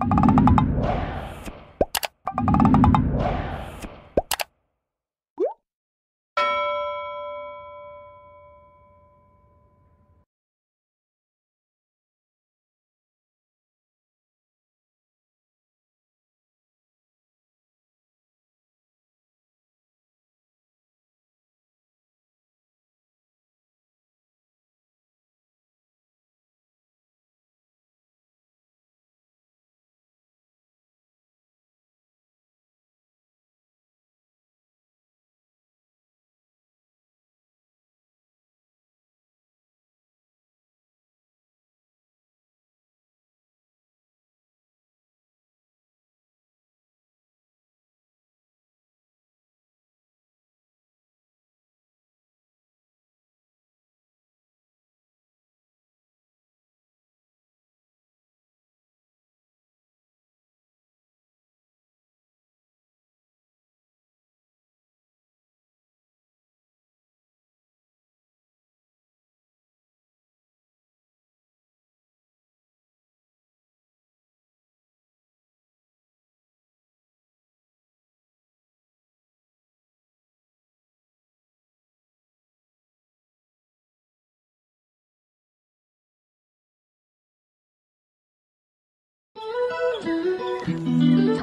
Thank you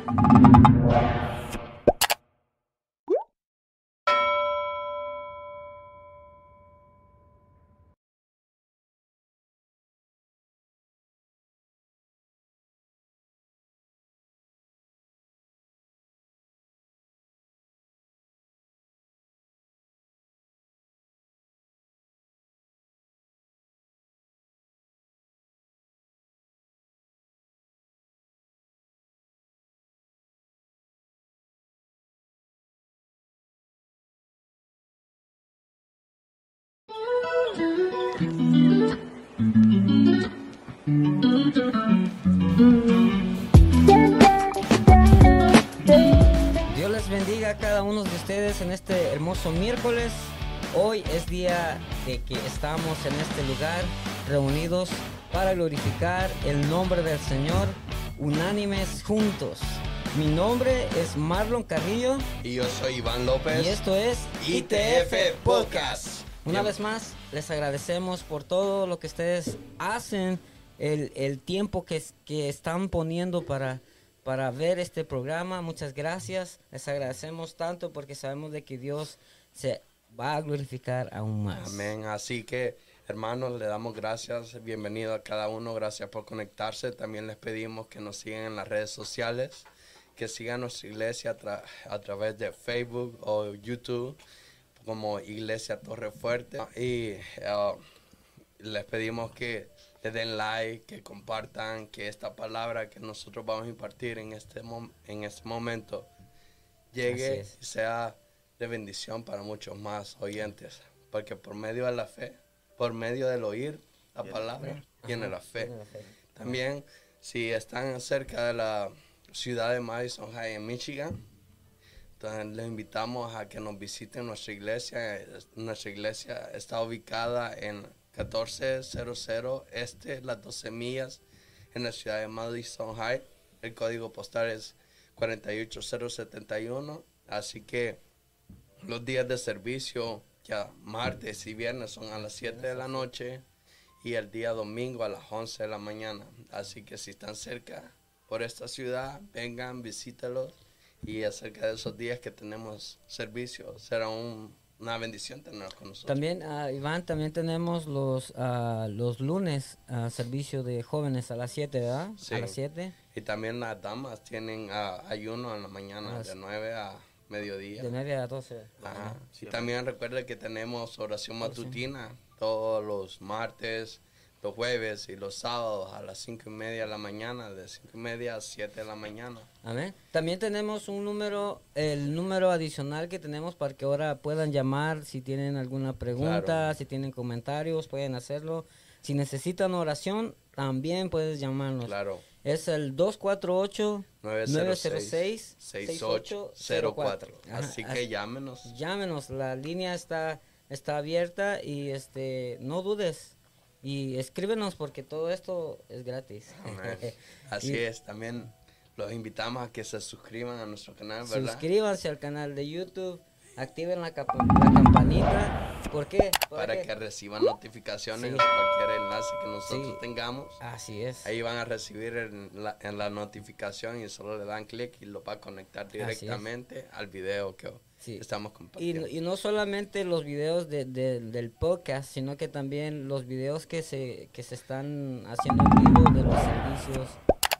うわ! Dios les bendiga a cada uno de ustedes en este hermoso miércoles. Hoy es día de que estamos en este lugar reunidos para glorificar el nombre del Señor, unánimes juntos. Mi nombre es Marlon Carrillo Y yo soy Iván López. y esto es ITF Podcast. Una Bien. vez más, les agradecemos por todo lo que ustedes hacen, el, el tiempo que, que están poniendo para, para ver este programa. Muchas gracias. Les agradecemos tanto porque sabemos de que Dios se va a glorificar aún más. Amén. Así que, hermanos, le damos gracias. Bienvenido a cada uno. Gracias por conectarse. También les pedimos que nos sigan en las redes sociales, que sigan nuestra iglesia a, tra- a través de Facebook o YouTube como Iglesia Torre Fuerte. Y uh, les pedimos que le den like, que compartan, que esta palabra que nosotros vamos a impartir en este, mom- en este momento llegue y sea de bendición para muchos más oyentes. Porque por medio de la fe, por medio del oír la palabra, tiene la fe. Tiene la fe. También, si están cerca de la ciudad de Madison High en Michigan, entonces les invitamos a que nos visiten nuestra iglesia. Es- Nuestra iglesia está ubicada en 1400 Este, las 12 millas, en la ciudad de Madison High. El código postal es 48071. Así que los días de servicio, ya martes y viernes, son a las 7 de la noche y el día domingo a las 11 de la mañana. Así que si están cerca por esta ciudad, vengan, visítelos y acerca de esos días que tenemos servicio, será un- una bendición tenerlos con nosotros. También, ah, Iván, también tenemos los, ah, los lunes ah, servicio de jóvenes a las 7, ¿verdad? Sí. A las 7. Y también las damas tienen ayuno en la mañana de sí. 9 a mediodía. De 9 a 12. Ajá. Y también recuerda que tenemos oración matutina todos los martes, los jueves y los sábados a las 5 y media de la mañana, de 5 y media a 7 de la mañana. Amén. También tenemos un número, el número adicional que tenemos para que ahora puedan llamar si tienen alguna pregunta, Claro. si tienen comentarios, pueden hacerlo. Si necesitan oración, también puedes llamarnos. Claro. Es el 248-906-6804. 6804. Así que llámenos. Llámenos, la línea está, está abierta y este no dudes Y escríbenos porque todo esto es gratis. Así es, también los invitamos a que se suscriban a nuestro canal, ¿verdad? Suscríbanse al canal de YouTube, activen la, campanita. ¿Por qué? Para que reciban notificaciones de cualquier enlace que nosotros tengamos. Así es. Ahí van a recibir en la, notificación y solo le dan clic y lo va a conectar directamente al video que estamos compartiendo. Y, no solamente los videos del podcast, sino que también los videos que se, que se están haciendo en vivo de los servicios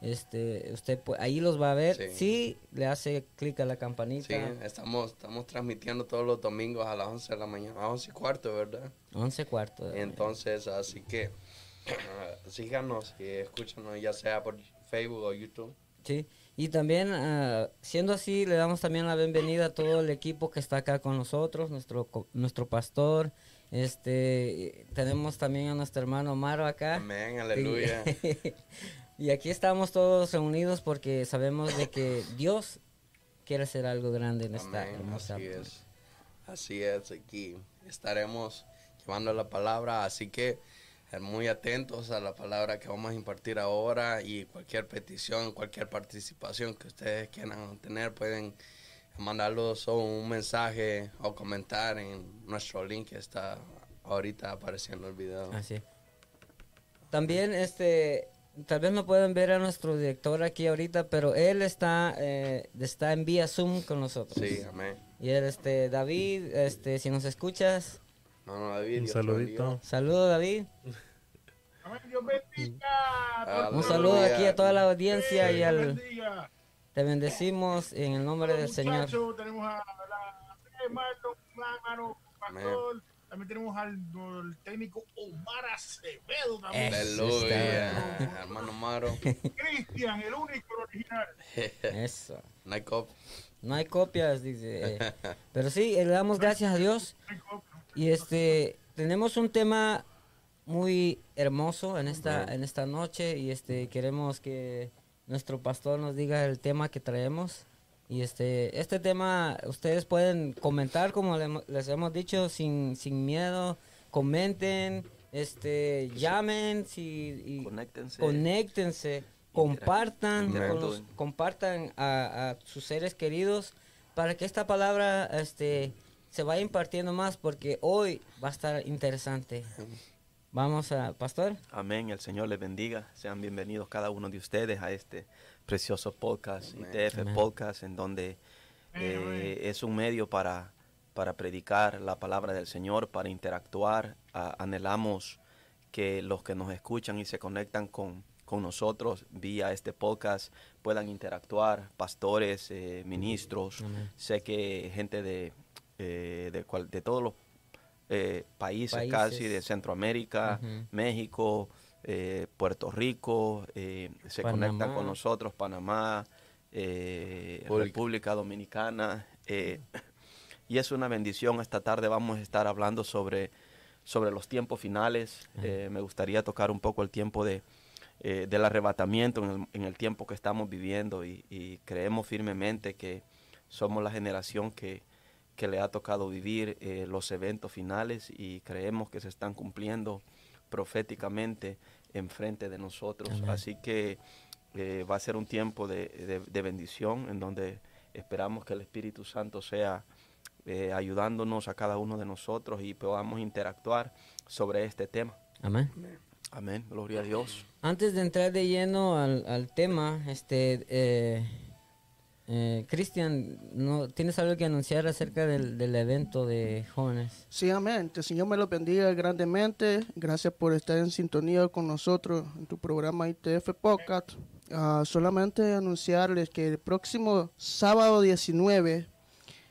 este usted ahí los va a ver. Sí. le hace clic a la campanita. Sí estamos estamos transmitiendo todos los domingos a las 11 de la mañana a 11 y cuarto verdad 11 y cuarto entonces así que síganos y escúchanos ya sea por Facebook o YouTube. Sí y también ah, siendo así le damos también la bienvenida a todo el equipo que está acá con nosotros nuestro nuestro pastor este tenemos también a nuestro hermano Maro acá amén aleluya Y aquí estamos todos reunidos porque sabemos de que Dios quiere hacer algo grande en esta hermosa. Así es. Así es, aquí estaremos llevando la palabra, así que muy atentos a la palabra que vamos a impartir ahora y cualquier petición, cualquier participación que ustedes quieran tener, pueden mandarlos un mensaje o comentar en nuestro link que está ahorita apareciendo el video. Así. También este tal vez no pueden ver a nuestro director aquí ahorita, pero él está, eh, está en vía Zoom con nosotros. Sí, amén. Y él, este, David, este, si nos escuchas. No, no, David. Un saludito. Saludo, David. Amén, Dios bendiga. Un saludo aquí a toda la audiencia y al... Te bendecimos en el nombre del Señor. Tenemos a la hermano, pastor. También tenemos al, técnico Omar Acevedo también. Aleluya, hermano Maro. Cristian, el único original. Eso. No hay copias. No hay copias, dice. Pero sí, le damos gracias a Dios. Y este, tenemos un tema muy hermoso en esta, en esta noche y este, queremos que nuestro pastor nos diga el tema que traemos. Y este, este tema ustedes pueden comentar, como les hemos dicho, sin, sin miedo. Comenten, este, llamen, si, y conéctense, compartan, compartan a, sus seres queridos para que esta palabra este, se vaya impartiendo más porque hoy va a estar interesante. Vamos a, Pastor. Amén, el Señor les bendiga. Sean bienvenidos cada uno de ustedes a este precioso podcast, ITF Podcast, en donde eh, es un medio para, para predicar la palabra del Señor, para interactuar. anhelamos que los que nos escuchan y se conectan con, con nosotros vía este podcast puedan interactuar, pastores, eh, ministros. Sé que gente de, eh, de, de, todos los países, casi, de Centroamérica, México, eh, Puerto Rico, eh, se conectan con nosotros, Panamá, eh, República Dominicana. y es una bendición. Esta tarde vamos a estar hablando sobre, sobre los tiempos finales. me gustaría tocar un poco el tiempo de, del arrebatamiento en el, tiempo que estamos viviendo y, creemos firmemente que somos la generación que, que le ha tocado vivir los eventos finales y creemos que se están cumpliendo proféticamente enfrente de nosotros. Así que eh, va a ser un tiempo de, bendición en donde esperamos que el Espíritu Santo sea eh, ayudándonos a cada uno de nosotros y podamos interactuar sobre este tema. Amén. Amén, gloria a Dios. Antes de entrar de lleno al, al tema, este, eh, eh, Cristian, ¿no, ¿tienes algo que anunciar acerca del, evento de jóvenes? Sí, amén. El Señor me lo bendiga grandemente. Gracias por estar en sintonía con nosotros en tu programa ITF Podcast. Ah, solamente anunciarles que el próximo sábado 19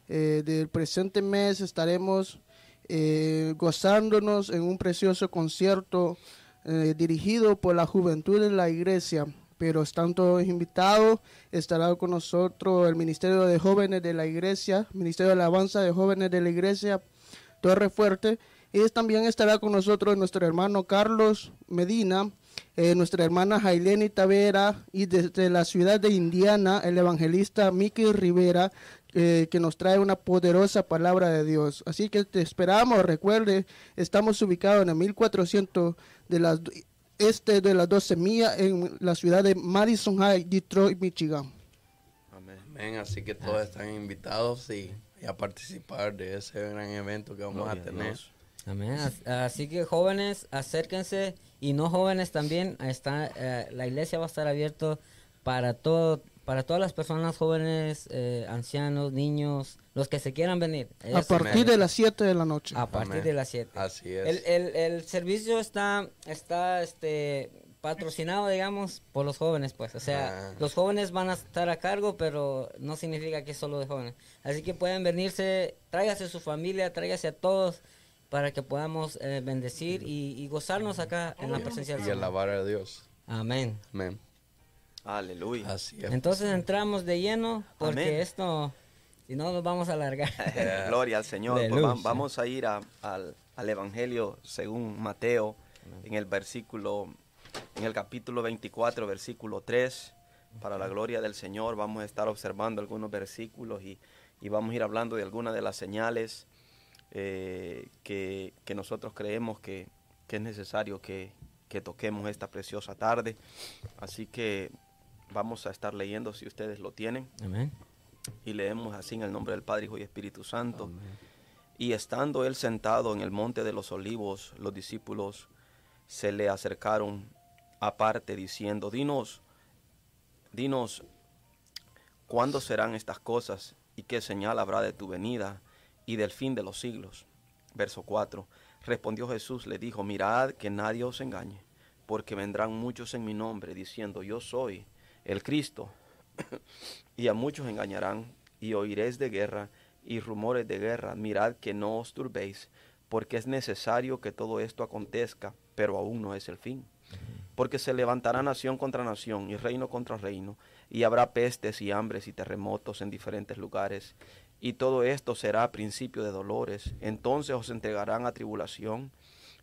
eh, del presente mes estaremos eh, gozándonos en un precioso concierto dirigido por la juventud de la iglesia pero están todos invitados. Estará con nosotros el Ministerio de Jóvenes de la Iglesia, Ministerio de Alabanza de Jóvenes de la Iglesia, Torre Fuerte. Y también estará con nosotros nuestro hermano Carlos Medina, eh, nuestra hermana Jaileni Tavera y desde la ciudad de Indiana, el evangelista Miki Rivera, eh, que nos trae una poderosa palabra de Dios. Así que te esperamos, recuerde, estamos ubicados en el 1400 de las este de las 12 millas en la ciudad de Madison High, Detroit, Michigan. Amén. Así que todos están invitados y, y, a participar de ese gran evento que vamos a tener. Amén. Así que jóvenes, acérquense y no jóvenes también. Está, eh, la iglesia va a estar abierta para todo, para todas las personas jóvenes, eh, ancianos, niños, los que se quieran venir. a partir de las 7 de la noche. A partir de las 7. Así es. El, el, el, servicio está, está este, patrocinado, digamos, por los jóvenes, pues. O sea, ah. los jóvenes van a estar a cargo, pero no significa que es solo de jóvenes. Así que pueden venirse, tráigase su familia, tráigase a todos para que podamos eh, bendecir y, y, gozarnos acá en la presencia del Señor. Y alabar a Dios. Amén. Amén. Aleluya. Así es. Entonces entramos de lleno porque esto, si no, nos vamos a alargar. Gloria al Señor. Pues vamos a ir a, al, al, Evangelio según Mateo, en el versículo, en el capítulo 24, versículo 3. Para la gloria del Señor vamos a estar observando algunos versículos y, y vamos a ir hablando de algunas de las señales eh, que, que, nosotros creemos que, que es necesario que, que toquemos esta preciosa tarde. Así que vamos a estar leyendo si ustedes lo tienen. Amén. Y leemos así en el nombre del Padre, Hijo y Espíritu Santo. Y estando él sentado en el monte de los olivos, los discípulos se le acercaron aparte diciendo, dinos, dinos, ¿cuándo serán estas cosas y qué señal habrá de tu venida y del fin de los siglos? Verso 4. Respondió Jesús, le dijo, mirad que nadie os engañe, porque vendrán muchos en mi nombre diciendo, yo soy el Cristo, y a muchos engañarán, y oiréis de guerra y rumores de guerra. Mirad que no os turbéis, porque es necesario que todo esto acontezca, pero aún no es el fin. Porque se levantará nación contra nación y reino contra reino, y habrá pestes y hambres y terremotos en diferentes lugares, y todo esto será principio de dolores. Entonces os entregarán a tribulación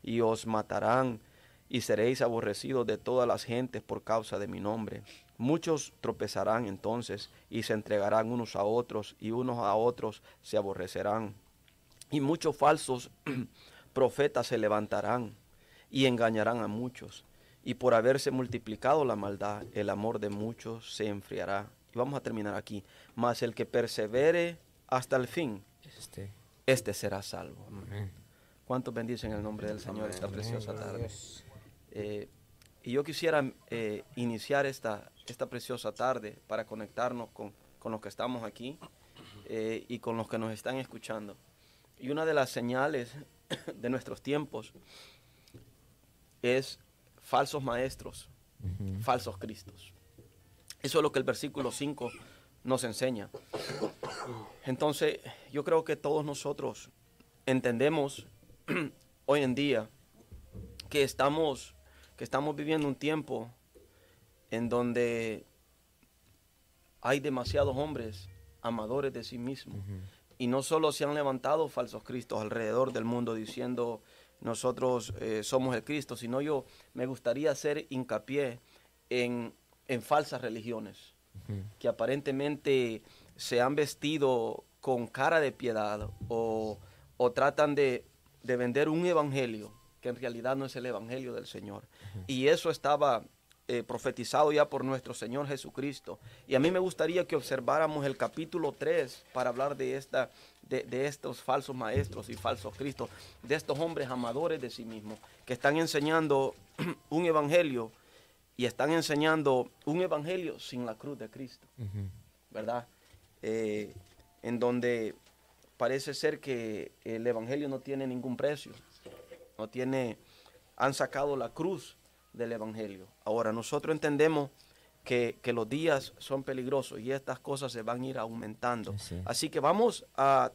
y os matarán, y seréis aborrecidos de todas las gentes por causa de mi nombre Muchos tropezarán entonces y se entregarán unos a otros y unos a otros se aborrecerán. Y muchos falsos profetas se levantarán y engañarán a muchos. Y por haberse multiplicado la maldad, el amor de muchos se enfriará. Y vamos a terminar aquí. Mas el que persevere hasta el fin, este, este será salvo. ¿Cuántos bendicen el nombre del Señor esta preciosa tarde? Eh, y yo quisiera eh, iniciar esta, esta preciosa tarde para conectarnos con, los que estamos aquí eh, y con los que nos están escuchando. Y una de las señales de nuestros tiempos es falsos maestros, falsos cristos. Eso es lo que el versículo 5 nos enseña. Entonces, yo creo que todos nosotros entendemos hoy en día que estamos, que estamos viviendo un tiempo en donde hay demasiados hombres amadores de sí mismos. Y no solo se han levantado falsos cristos alrededor del mundo diciendo nosotros eh, somos el Cristo, sino yo me gustaría hacer hincapié en, falsas religiones que aparentemente se han vestido con cara de piedad o, tratan de, de, vender un evangelio que en realidad no es el evangelio del Señor. Y eso estaba eh, profetizado ya por nuestro Señor Jesucristo. Y a mí me gustaría que observáramos el capítulo 3 para hablar de, esta, de, estos falsos maestros y falsos cristos, de estos hombres amadores de sí mismos, que están enseñando un evangelio y están enseñando un evangelio sin la cruz de Cristo, ¿verdad? Eh, en donde parece ser que el evangelio no tiene ningún precio, no tiene, han sacado la cruz del Evangelio. Ahora, nosotros entendemos que, los días son peligrosos y estas cosas se van a ir aumentando. Así que vamos a,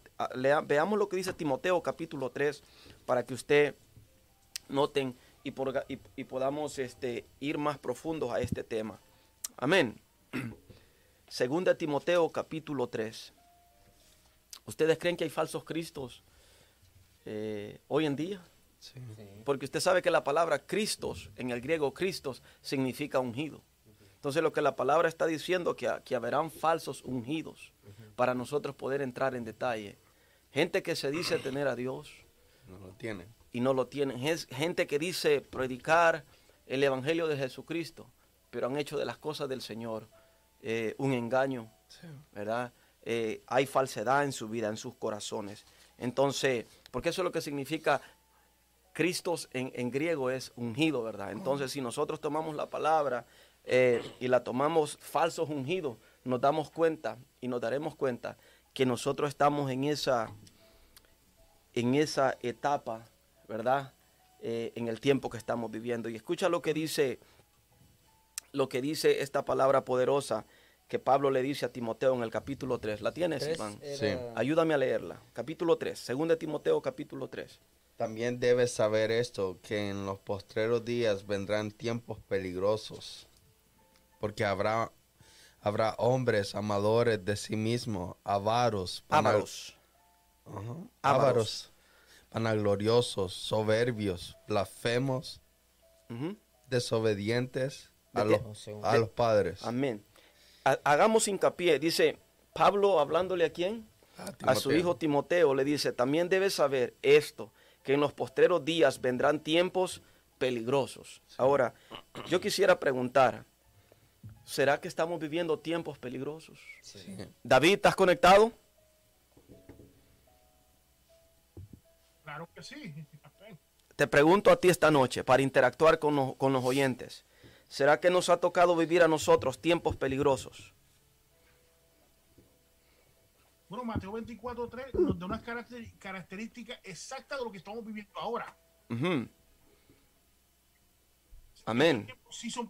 veamos lo que dice Timoteo capítulo 3 para que usted noten y, por, y, podamos este, ir más profundos a este tema. Amén. Segunda Timoteo capítulo 3. ¿Ustedes creen que hay falsos cristos eh, hoy en día? Porque usted sabe que la palabra Cristos, en el griego Cristos, significa ungido. Entonces lo que la palabra está diciendo, que, que habrán falsos ungidos, para nosotros poder entrar en detalle. Gente que se dice tener a Dios. No lo tienen. Y no lo tienen. Gente que dice predicar el Evangelio de Jesucristo, pero han hecho de las cosas del Señor eh, un engaño, ¿verdad? Eh, hay falsedad en su vida, en sus corazones. Entonces, porque eso es lo que significa Cristo en, griego es ungido, ¿verdad? Entonces, si nosotros tomamos la palabra eh, y la tomamos falsos ungidos, nos damos cuenta y nos daremos cuenta que nosotros estamos en esa, en esa etapa, ¿verdad? Eh, en el tiempo que estamos viviendo. Y escucha lo que dice, lo que dice esta palabra poderosa que Pablo le dice a Timoteo en el capítulo 3. ¿La tienes, Iván? Sí. Ayúdame a leerla. Capítulo 3, segunda de Timoteo, capítulo 3. También debes saber esto, que en los postreros días vendrán tiempos peligrosos, porque habrá, habrá hombres amadores de sí mismos, avaros, avaros, avaros, vanagloriosos, soberbios, blasfemos, desobedientes a los, a los padres. Amén. Hagamos hincapié, dice Pablo hablándole a quién? a su hijo Timoteo le dice, también debes saber esto, que en los postreros días vendrán tiempos peligrosos. Ahora, yo quisiera preguntar, ¿será que estamos viviendo tiempos peligrosos? David, ¿estás conectado? Claro que sí. Te pregunto a ti esta noche para interactuar con los, con los oyentes. ¿Será que nos ha tocado vivir a nosotros tiempos peligrosos? Bueno, Mateo 24.3 nos da unas características exactas de lo que estamos viviendo ahora. Amén. Sí son,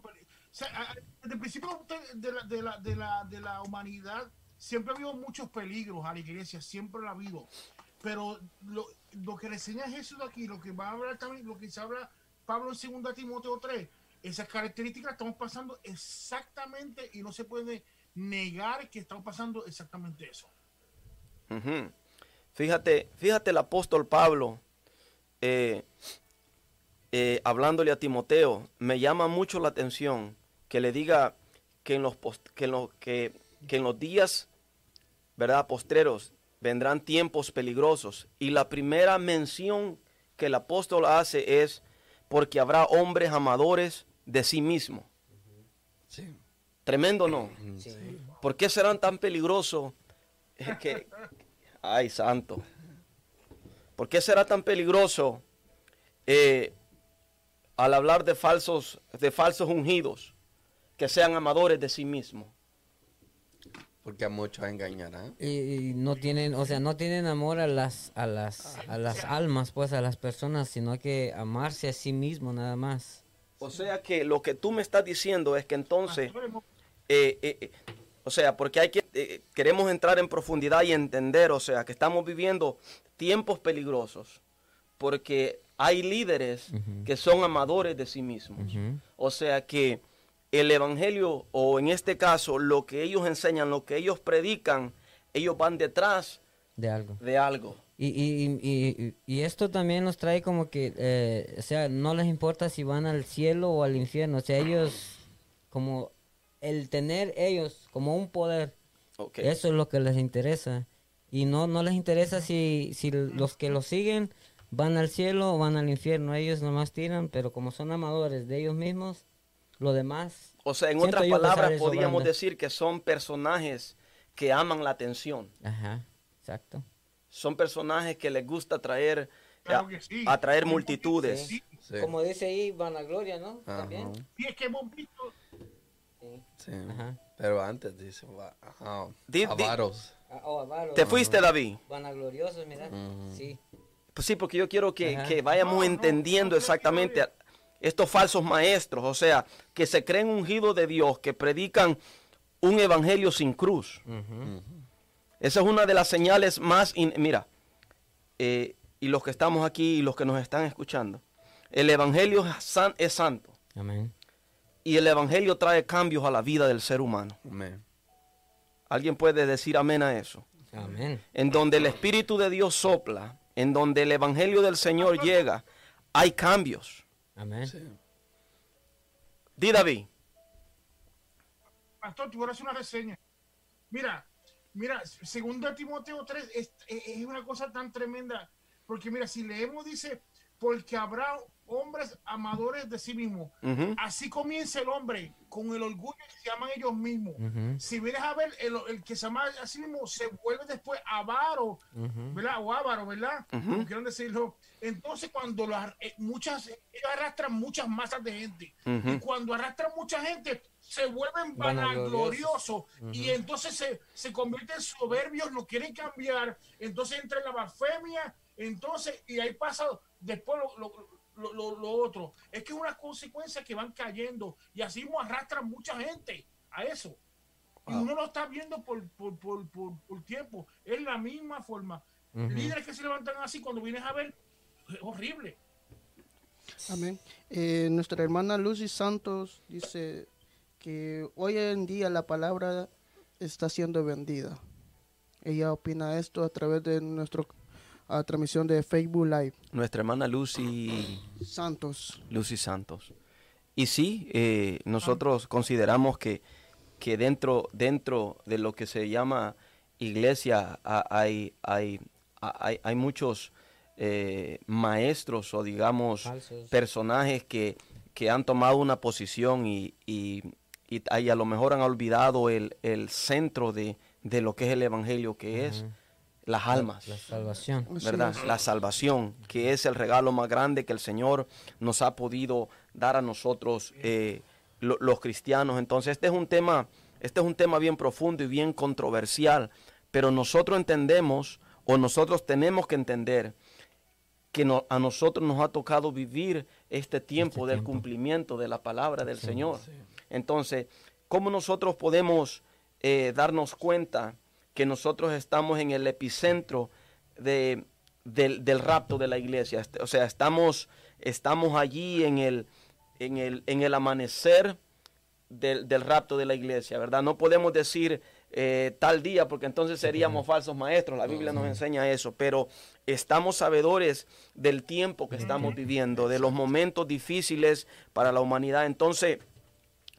desde el principio de la, de, la, de, la, de la humanidad siempre ha habido muchos peligros a la iglesia, siempre lo ha habido. Pero lo, lo que le enseña Jesús aquí, lo que va a hablar también, lo que se habla Pablo en 2 Timoteo 3, esas características estamos pasando exactamente y no se puede negar que estamos pasando exactamente eso. Fíjate, fíjate el apóstol Pablo eh, eh, hablándole a Timoteo, me llama mucho la atención que le diga que en los, que en que, en los días, ¿verdad? Postreros vendrán tiempos peligrosos. Y la primera mención que el apóstol hace es porque habrá hombres amadores de sí mismo. Tremendo, ¿no? ¿Por qué serán tan peligrosos que, Ay, santo. ¿Por qué será tan peligroso eh, al hablar de falsos, de falsos ungidos que sean amadores de sí mismos? Porque a muchos engañarán. Y, no tienen, o sea, no tienen amor a las, a las, a las almas, pues, a las personas, sino que amarse a sí mismo nada más. O sea que lo que tú me estás diciendo es que entonces eh, eh, o sea, porque hay que, eh, queremos entrar en profundidad y entender, o sea, que estamos viviendo tiempos peligrosos, porque hay líderes que son amadores de sí mismos. O sea que el Evangelio, o en este caso, lo que ellos enseñan, lo que ellos predican, ellos van detrás de algo. De algo. Y, y, y, y, esto también nos trae como que, eh, o sea, no les importa si van al cielo o al infierno, o sea, ellos como el tener ellos como un poder, eso es lo que les interesa. Y no, no les interesa si, si los que los siguen van al cielo o van al infierno. Ellos nomás tiran, pero como son amadores de ellos mismos, lo demás... O sea, en otras palabras, podríamos decir que son personajes que aman la atención. Ajá, exacto. Son personajes que les gusta atraer, atraer multitudes. Como dice ahí, vanagloria, ¿no? También. Sí, es que hemos visto Sí. Pero antes dice, ah, oh, avaros. ¿Te fuiste, David? Vanagloriosos, mira. Sí. Pues sí, porque yo quiero que, vayamos entendiendo exactamente estos falsos maestros, o sea, que se creen ungidos de Dios, que predican un evangelio sin cruz. Esa es una de las señales más... Mira, eh, y los que estamos aquí y los que nos están escuchando, el evangelio es santo. Amén. Y el Evangelio trae cambios a la vida del ser humano. Amén. ¿Alguien puede decir amén a eso? Amén. En donde el Espíritu de Dios sopla, en donde el Evangelio del Señor llega, hay cambios. Amén. Sí. Di David. Pastor, te voy a hacer una reseña. Mira, mira, segunda Timoteo 3 es, es una cosa tan tremenda. Porque mira, si leemos, dice, porque habrá hombres amadores de sí mismos. Ujú. Así comienza el hombre, con el orgullo que se llaman ellos mismos. Ujú. Si vienes a ver, el, el que se llama a sí mismo se vuelve después avaro, Ujú. ¿verdad? O avaro, ¿verdad? Como quieran decirlo. Entonces, cuando las, eh, muchas, ellos arrastran muchas masas de gente. Y cuando arrastran mucha gente, se vuelven Vanagloriosos. vanagloriosos. Y entonces se, se convierten soberbios, no quieren cambiar. Entonces entra en la blasfemia. Entonces, y ahí pasa después lo, lo- lo- lo- lo otro. Es que es una consecuencia que van cayendo. Y así arrastran mucha gente a eso. Y Wow. uno lo está viendo por, por, por, por, por tiempo. Es la misma forma. Líderes que se levantan así, cuando vienes a ver, es horrible. Amén. Eh, nuestra hermana Lucy Santos dice que hoy en día la palabra está siendo vendida. Ella opina esto a través de nuestra transmisión de Facebook Live. Nuestra hermana Lucy, Santos. Lucy Santos. Y sí, eh, nosotros consideramos que, que dentro, dentro de lo que se llama iglesia ha- hay, hay, hay, hay muchos eh, maestros o digamos Falsos. personajes que, que han tomado una posición y, y, y- y a lo mejor han olvidado el, el centro de, de lo que es el Evangelio, que es las almas. La salvación. ¿verdad? La salvación, que es el regalo más grande que el Señor nos ha podido dar a nosotros eh, lo- los cristianos. Entonces, este es un tema, este es un tema bien profundo y bien controversial, pero nosotros entendemos o nosotros tenemos que entender que no- a nosotros nos ha tocado vivir este tiempo del tiempo. cumplimiento de la palabra del Señor. Entonces, ¿cómo nosotros podemos eh, darnos cuenta que nosotros estamos en el epicentro de, del, del rapto de la iglesia? O sea, estamos, estamos allí en el, en el, en el amanecer del, del rapto de la iglesia, ¿verdad? No podemos decir eh, tal día porque entonces seríamos falsos maestros, la Biblia nos enseña eso, pero estamos sabedores del tiempo que estamos viviendo, de los momentos difíciles para la humanidad. Entonces,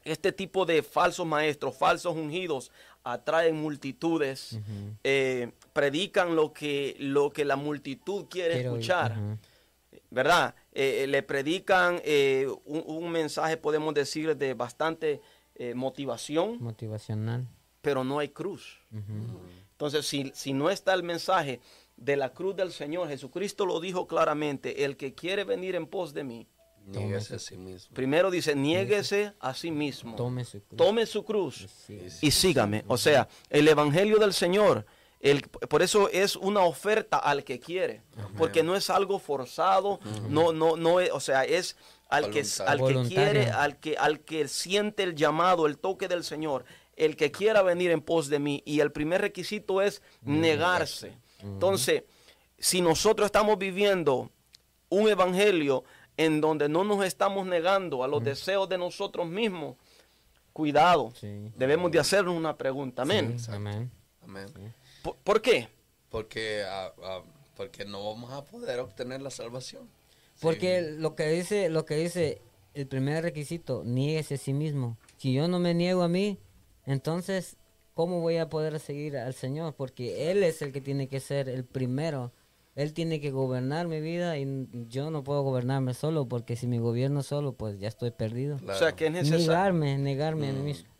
este tipo de falsos maestros, falsos ungidos, atraen multitudes, eh, predican lo que, lo que la multitud quiere Quiero escuchar. ¿verdad? Eh, le predican eh, un, un mensaje, podemos decir, de bastante eh, motivación, Motivacional. pero no hay cruz. Entonces, si, si no está el mensaje de la cruz del Señor, Jesucristo lo dijo claramente, el que quiere venir en pos de mí, Niéguese a sí mismo. primero dice, niéguese a sí mismo, Tome su cruz. tome su cruz Sí. y sígame. O sea, el Evangelio del Señor, el, por eso es una oferta al que quiere, porque no es algo forzado, no, no, no, es- o sea, es al que, al que quiere, al que, al que siente el llamado, el toque del Señor, el que quiera venir en pos de mí. Y el primer requisito es negarse. Entonces, si nosotros estamos viviendo un evangelio en donde no nos estamos negando a los deseos de nosotros mismos, cuidado, Sí. debemos de hacernos una pregunta. Amén. Sí, Amén. Amén. ¿Por, por qué? Porque, ah, ah, porque no vamos a poder obtener la salvación. Porque lo que dice, lo que dice el primer requisito, niéguese a sí mismo. Si yo no me niego a mí, entonces ¿cómo voy a poder seguir al Señor? Porque él es el que tiene que ser el primero. Él tiene que gobernar mi vida y yo no puedo gobernarme solo porque si me gobierno solo, pues ya estoy perdido. Claro. O sea, que es necesario. Negarme, negarme a mí mismo.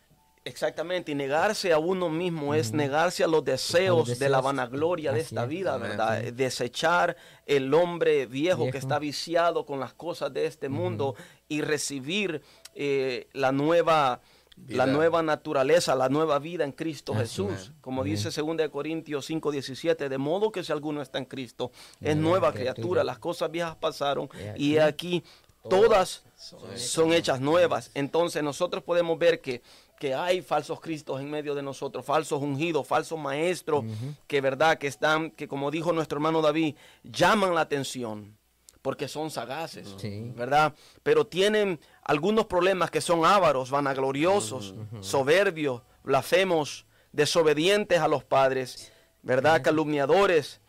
Exactamente, y negarse a uno mismo es negarse a los deseos, deseos. de la vanagloria de esta es. vida, Amén. ¿verdad? Desechar el hombre viejo, que está viciado con las cosas de este mundo y recibir eh, la nueva la nueva naturaleza, la nueva vida en Cristo Así Jesús. es. Como dice 2 Corintios 5, 17, de modo que si alguno está en Cristo, es Nueva nueva criatura. las cosas viejas pasaron y aquí todas son son hechas nuevas. Entonces nosotros podemos ver que, que hay falsos cristos en medio de nosotros, falsos ungidos, falsos maestros, que verdad, que están, que como dijo nuestro hermano David, llaman la atención porque son sagaces, Sí. ¿verdad? Pero tienen algunos problemas que son ávaros, vanagloriosos, soberbios, blasfemos, desobedientes a los padres, ¿verdad? Calumniadores,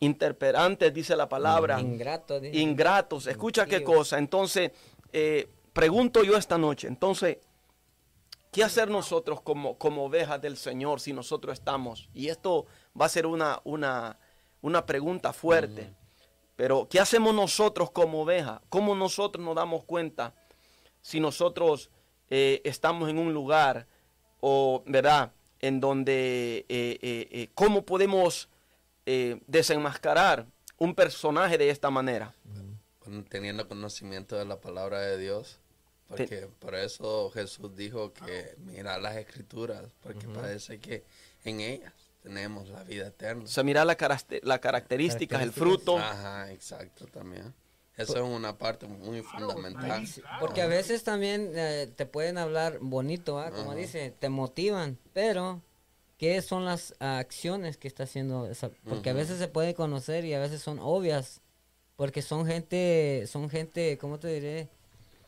interperantes, dice la palabra. Ingrato, dice. Ingratos. Escucha qué cosa. Entonces, eh, pregunto yo esta noche, entonces, ¿qué hacer nosotros como, como ovejas del Señor si nosotros estamos? Y esto va a ser una, una, una pregunta fuerte. Pero, ¿qué hacemos nosotros como ovejas? ¿Cómo nosotros nos damos cuenta si nosotros eh, estamos en un lugar o, ¿verdad? En donde, eh, eh, eh, ¿cómo podemos eh, desenmascarar un personaje de esta manera? Teniendo conocimiento de la palabra de Dios. Porque por eso Jesús dijo que mira las escrituras, porque parece que en ellas tenemos la vida eterna. O sea, mirar la las características, el fruto. Ajá, exacto, también. Eso es una parte muy fundamental. Porque a veces también eh, te pueden hablar bonito, ¿ah? como dice, te motivan, pero ¿qué son las acciones que está haciendo esa? Porque a veces se puede conocer y a veces son obvias, porque son gente, son gente, ¿cómo te diré?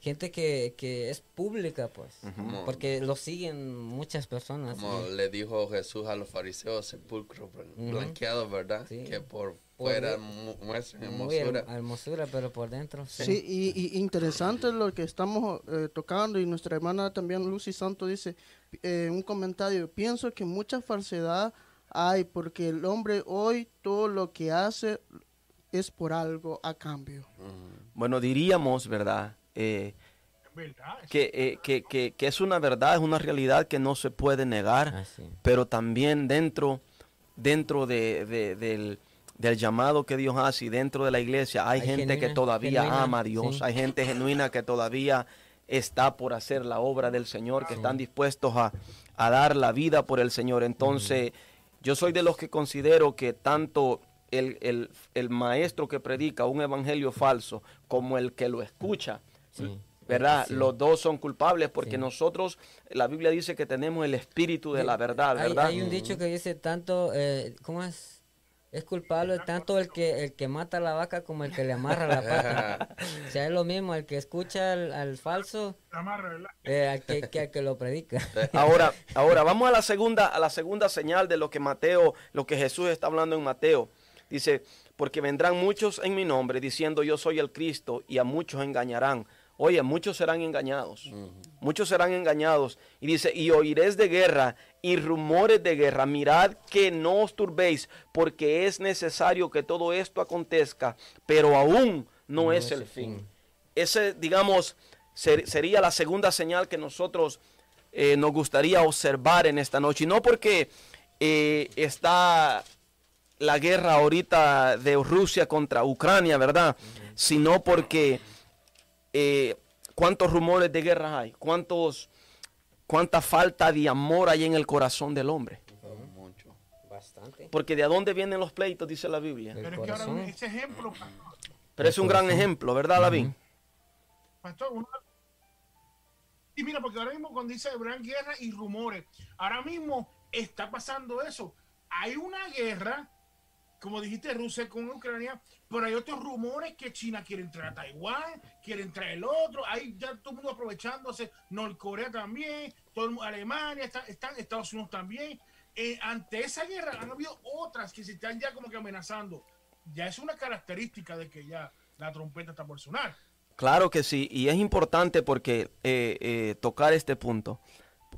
Gente que, que es pública, pues, Como- porque lo siguen muchas personas. Como y- le dijo Jesús a los fariseos, sepulcro blan- blanqueado, ¿verdad? Sí. Que Por fuera mu- muestran muy hermosura. herm- hermosura, pero por dentro. Sí, y, y interesante lo que estamos eh, tocando y nuestra hermana también Lucy Santo dice eh, un comentario, pienso que mucha falsedad hay porque el hombre hoy todo lo que hace es por algo a cambio. Bueno, diríamos, ¿verdad? Eh, Es verdad. que, eh, que, que- que es una verdad, es una realidad que no se puede negar, Ah, sí. pero también dentro, dentro de, de- del, del llamado que Dios hace y dentro de la iglesia hay, Hay gente que todavía genuina, ama a Dios, sí. hay gente genuina que todavía está por hacer la obra del Señor, que están dispuestos a, a dar la vida por el Señor. Entonces, yo soy de los que considero que tanto el, el- el maestro que predica un evangelio falso como el que lo escucha, Sí. ¿verdad? Sí. Los dos son culpables porque Sí. nosotros, la Biblia dice que tenemos el espíritu de la verdad, Hay, ¿verdad? hay un dicho que dice tanto, eh, ¿cómo es? Es culpable tanto el que el que mata a la vaca como el que le amarra la pata. o sea, es lo mismo, el que escucha al, al falso eh, al que, que al que lo predica. Ahora, ahora vamos a la segunda, a la segunda señal de lo que Mateo, lo que Jesús está hablando en Mateo. Dice, porque vendrán muchos en mi nombre diciendo yo soy el Cristo y a muchos engañarán. Oye, muchos serán engañados. Muchos serán engañados. Y dice, y oiréis de guerra y rumores de guerra. Mirad que no os turbéis, porque es necesario que todo esto acontezca, pero aún no, es, el fin. Ese, digamos, ser- sería la segunda señal que nosotros eh, nos gustaría observar en esta noche. Y no porque eh, está la guerra ahorita de Rusia contra Ucrania, ¿verdad? Sino porque eh, cuántos rumores de guerra hay, cuántos, cuánta falta de amor hay en el corazón del hombre. Mucho. Bastante. Porque de dónde vienen los pleitos, dice la Biblia. El Pero es que ahora corazón. ese ejemplo, pastor, Pero es un gran ejemplo, ¿verdad, Lavín? pastor, uno- Y mira, porque ahora mismo cuando dice gran guerra y rumores, ahora mismo está pasando eso. Hay una guerra, como dijiste, Rusia con Ucrania, pero hay otros rumores que China quiere entrar a Taiwán, quiere entrar el otro, hay ya todo el mundo aprovechándose, Norcorea también, todo el mu- Alemania, está- están Estados Unidos también. Eh, ante esa guerra han habido otras que se están ya como que amenazando. Ya es una característica de que ya la trompeta está por sonar. Claro que sí, y es importante porque eh, eh, tocar este punto,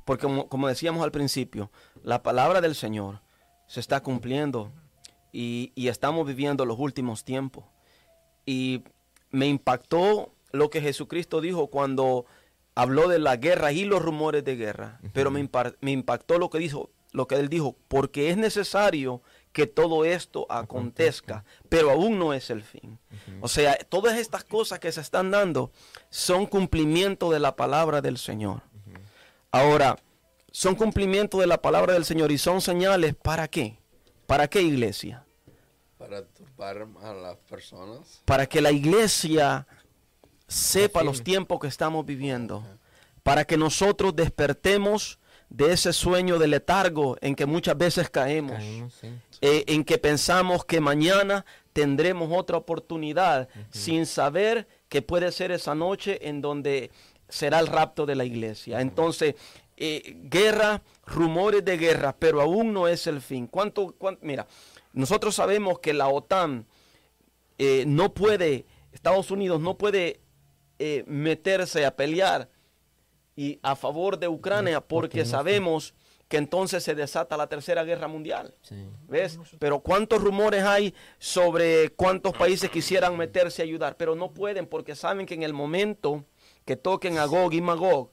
porque como decíamos al principio, la palabra del Señor se está cumpliendo y, y estamos viviendo los últimos tiempos. Y me impactó lo que Jesucristo dijo cuando habló de la guerra y los rumores de guerra, pero me, me impactó lo que dijo, lo que él dijo, porque es necesario que todo esto acontezca, pero aún no es el fin. O sea, todas estas cosas que se están dando son cumplimiento de la palabra del Señor. Ahora, son cumplimiento de la palabra del Señor y son señales para qué? ¿Para qué iglesia? Para turbar a las personas. Para que la iglesia sepa los tiempos que estamos viviendo. Para que nosotros despertemos de ese sueño de letargo en que muchas veces caemos. Caemos, sí. eh, en que pensamos que mañana tendremos otra oportunidad sin saber que puede ser esa noche en donde será el rapto de la iglesia. Entonces, eh, guerra, rumores de guerra, pero aún no es el fin. ¿Cuánto, cuán- mira, nosotros sabemos que la OTAN eh, no puede, Estados Unidos no puede eh, meterse a pelear y a favor de Ucrania porque sabemos que entonces se desata la tercera guerra mundial. ¿Ves? Pero cuántos rumores hay sobre cuántos países quisieran meterse a ayudar, pero no pueden porque saben que en el momento que toquen a Gog y Magog,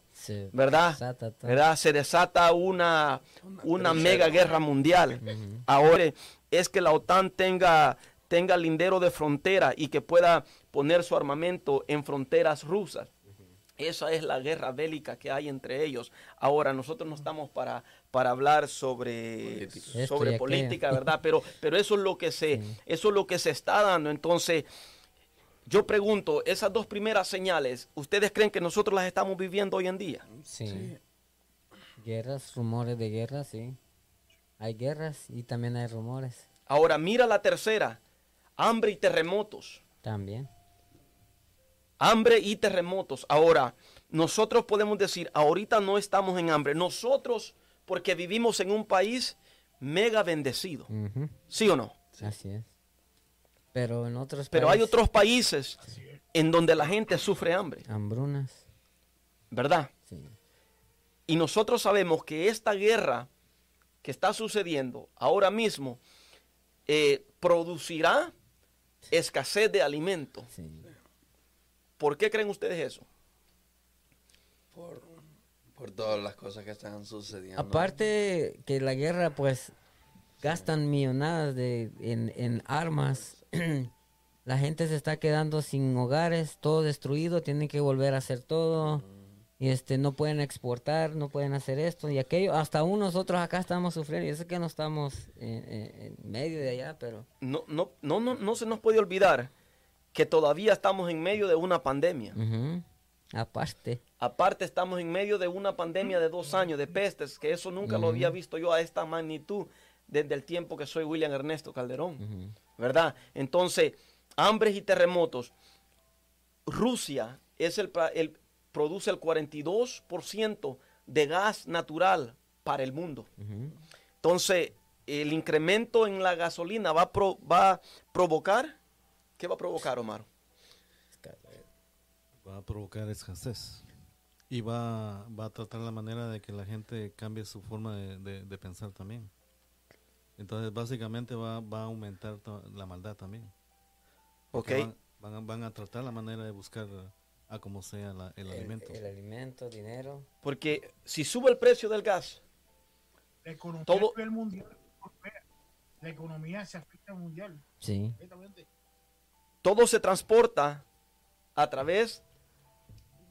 ¿verdad? ¿verdad? Se desata una, una mega guerra mundial. Ahora es que la OTAN tenga, tenga lindero de frontera y que pueda poner su armamento en fronteras rusas. Esa es la guerra bélica que hay entre ellos. Ahora, nosotros no estamos para, para hablar sobre, sobre política, ¿verdad? Pero, pero eso es lo que se, eso es lo que se está dando. Entonces, yo pregunto, esas dos primeras señales, ¿ustedes creen que nosotros las estamos viviendo hoy en día? Sí. Guerras, rumores de guerra, sí. Hay guerras y también hay rumores. Ahora, mira la tercera, hambre y terremotos. También. Hambre y terremotos. Ahora, nosotros podemos decir, ahorita no estamos en hambre. Nosotros, porque vivimos en un país mega bendecido. ¿Sí o no? Así es. Pero en otros Pero hay otros países en donde la gente sufre hambre. Hambrunas. ¿Verdad? Sí. Y nosotros sabemos que esta guerra que está sucediendo ahora mismo eh, producirá escasez de alimento. Sí. ¿Por qué creen ustedes eso? Por, todas las cosas que están sucediendo. Aparte que la guerra, pues, gastan millonadas de, en, armas. la gente se está quedando sin hogares, todo destruido, tienen que volver a hacer todo. Y este, no pueden exportar, no pueden hacer esto y aquello. Hasta aún nosotros acá estamos sufriendo. Yo sé que no estamos en, medio de allá, pero... No, no, no, no, no se nos puede olvidar que todavía estamos en medio de una pandemia. Aparte. Aparte estamos en medio de una pandemia de dos años de pestes, que eso nunca lo había visto yo a esta magnitud desde el tiempo que soy William Ernesto Calderón. ¿Verdad? Entonces, hambres y terremotos. Rusia es el, produce el 42% de gas natural para el mundo. Entonces, el incremento en la gasolina va va a provocar ¿Qué va a provocar, Omar? Va a provocar escasez. Y va, a tratar la manera de que la gente cambie su forma de, pensar también. Entonces, básicamente va, a aumentar la maldad también. Ok. Van, a, tratar la manera de buscar a como sea el, alimento. El alimento, dinero. Porque si sube el precio del gas, la economía todo, mundial, la economía se afecta mundial. Sí todo se transporta a través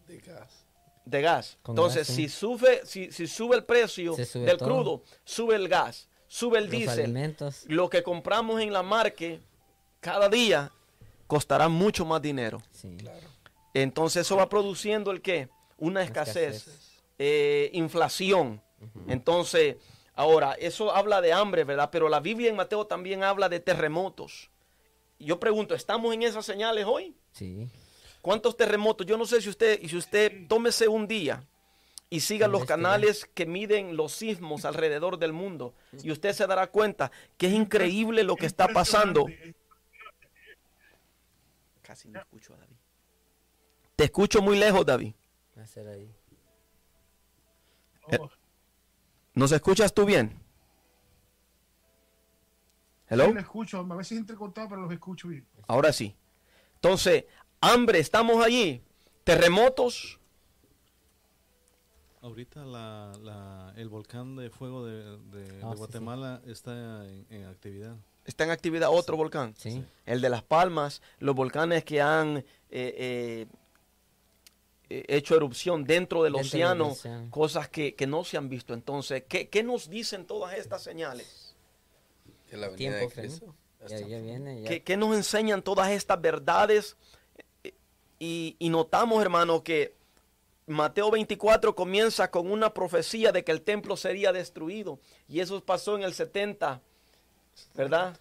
de gas. De gas. Entonces, si, sube, si, sube el precio del crudo, sube el gas, sube el diésel, lo que compramos en la marque cada día costará mucho más dinero. Entonces, eso va produciendo el qué? Una escasez, eh, inflación. Entonces, ahora, eso habla de hambre, ¿verdad? Pero la Biblia en Mateo también habla de terremotos yo pregunto, ¿estamos en esas señales hoy? Sí. ¿Cuántos terremotos? Yo no sé si usted, y si usted tómese un día y siga los canales que miden los sismos alrededor del mundo y usted se dará cuenta que es increíble lo que está pasando. Casi no escucho a David. Te escucho muy lejos, David. Ahí. Eh, ¿Nos escuchas tú bien? Hello. Sí, escucho, a veces entrecortado, pero los escucho bien. Ahora sí. Entonces, hambre, estamos allí. Terremotos. Ahorita la, el volcán de fuego de, ah, Guatemala está en, actividad. Está en actividad otro volcán. Sí. El de Las Palmas, los volcanes que han eh, eh, eh, hecho erupción dentro del océano, cosas que, no se han visto. Entonces, ¿qué, ¿qué nos dicen todas estas señales? ¿Qué, nos enseñan todas estas verdades? Y, notamos, hermano, que Mateo 24 comienza con una profecía de que el templo sería destruido. Y eso pasó en el 70, ¿verdad?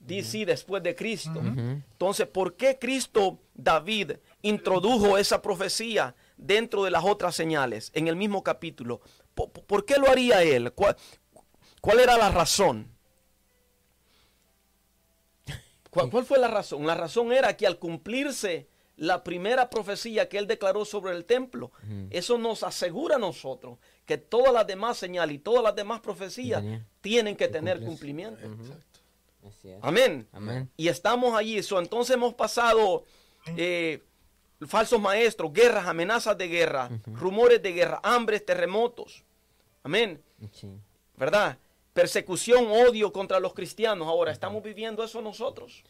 DC después de Cristo. Entonces, ¿por qué Cristo, David, introdujo esa profecía dentro de las otras señales en el mismo capítulo? ¿Por, qué lo haría él? ¿Cuál, ¿Cuál, era la razón? ¿Cuál, cuál fue la razón? La razón era que al cumplirse la primera profecía que él declaró sobre el templo, eso nos asegura a nosotros que todas las demás señales y todas las demás profecías tienen que que tener cumplimiento. Exacto. Así es. Amén. Amén. Y estamos allí. So, entonces hemos pasado eh, falsos maestros, guerras, amenazas de guerra, rumores de guerra, hambres, terremotos. Amén. Sí. ¿Verdad? Persecución, odio contra los cristianos. Ahora, ¿estamos viviendo eso nosotros?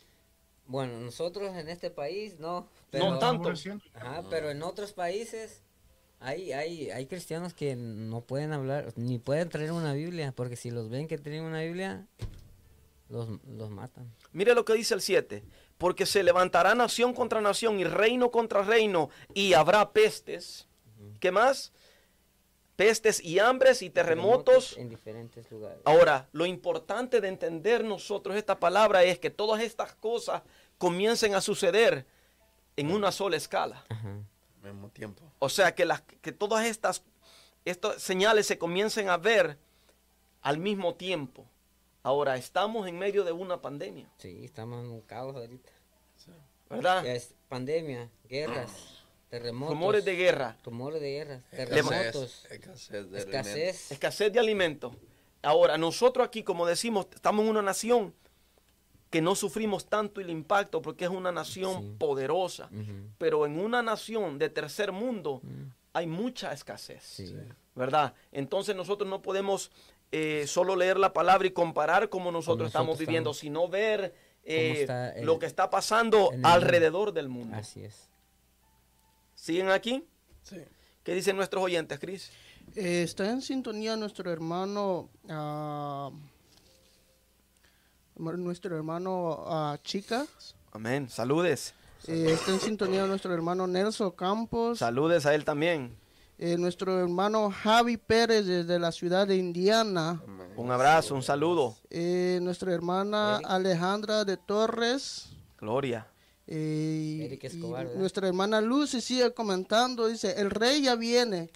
Bueno, nosotros en este país no. No Pero, tanto. Aborreciendo. Ajá, pero en otros países hay, hay, hay cristianos que no pueden hablar, ni pueden traer una Biblia, porque si los ven que tienen una Biblia, los, los matan. Mire lo que dice el 7. Porque se levantará nación contra nación y reino contra reino y habrá pestes. ¿Qué más? Pestes y hambres y terremotos. en diferentes lugares. Ahora, lo importante de entender nosotros esta palabra es que todas estas cosas comiencen a suceder en una sola escala. Ajá. Mismo tiempo. O sea, que, las, que todas estas, estas señales se comiencen a ver al mismo tiempo. Ahora, estamos en medio de una pandemia, Sí, estamos en un caos ahorita. ¿verdad? Es pandemia, guerras, terremotos. Rumores de guerra, Rumores de Escasez, terremotos, escasez de alimentos. escasez. escasez de alimentos. Ahora, nosotros aquí, como decimos, estamos en una nación que no sufrimos tanto el impacto porque es una nación Sí. poderosa. Pero en una nación de tercer mundo hay mucha escasez. Sí. ¿verdad? Entonces nosotros no podemos eh, solo leer la palabra y comparar como nosotros, nosotros estamos viviendo, estamos. sino ver eh, el- lo que está pasando alrededor del mundo. Así es. ¿Siguen aquí? Sí. ¿Qué dicen nuestros oyentes, Cris? Eh, está en sintonía nuestro hermano, ah, nuestro hermano ah, Chicas. Amén. Saludes. Eh, está en sintonía nuestro hermano Nelson Campos. Saludes a él también. Eh, nuestro hermano Javi Pérez desde la ciudad de Indiana. Un abrazo, un saludo. Eh, nuestra hermana. Alejandra de Torres. Gloria. Eh, Eric y nuestra hermana Lucy sigue comentando, dice, el rey ya viene.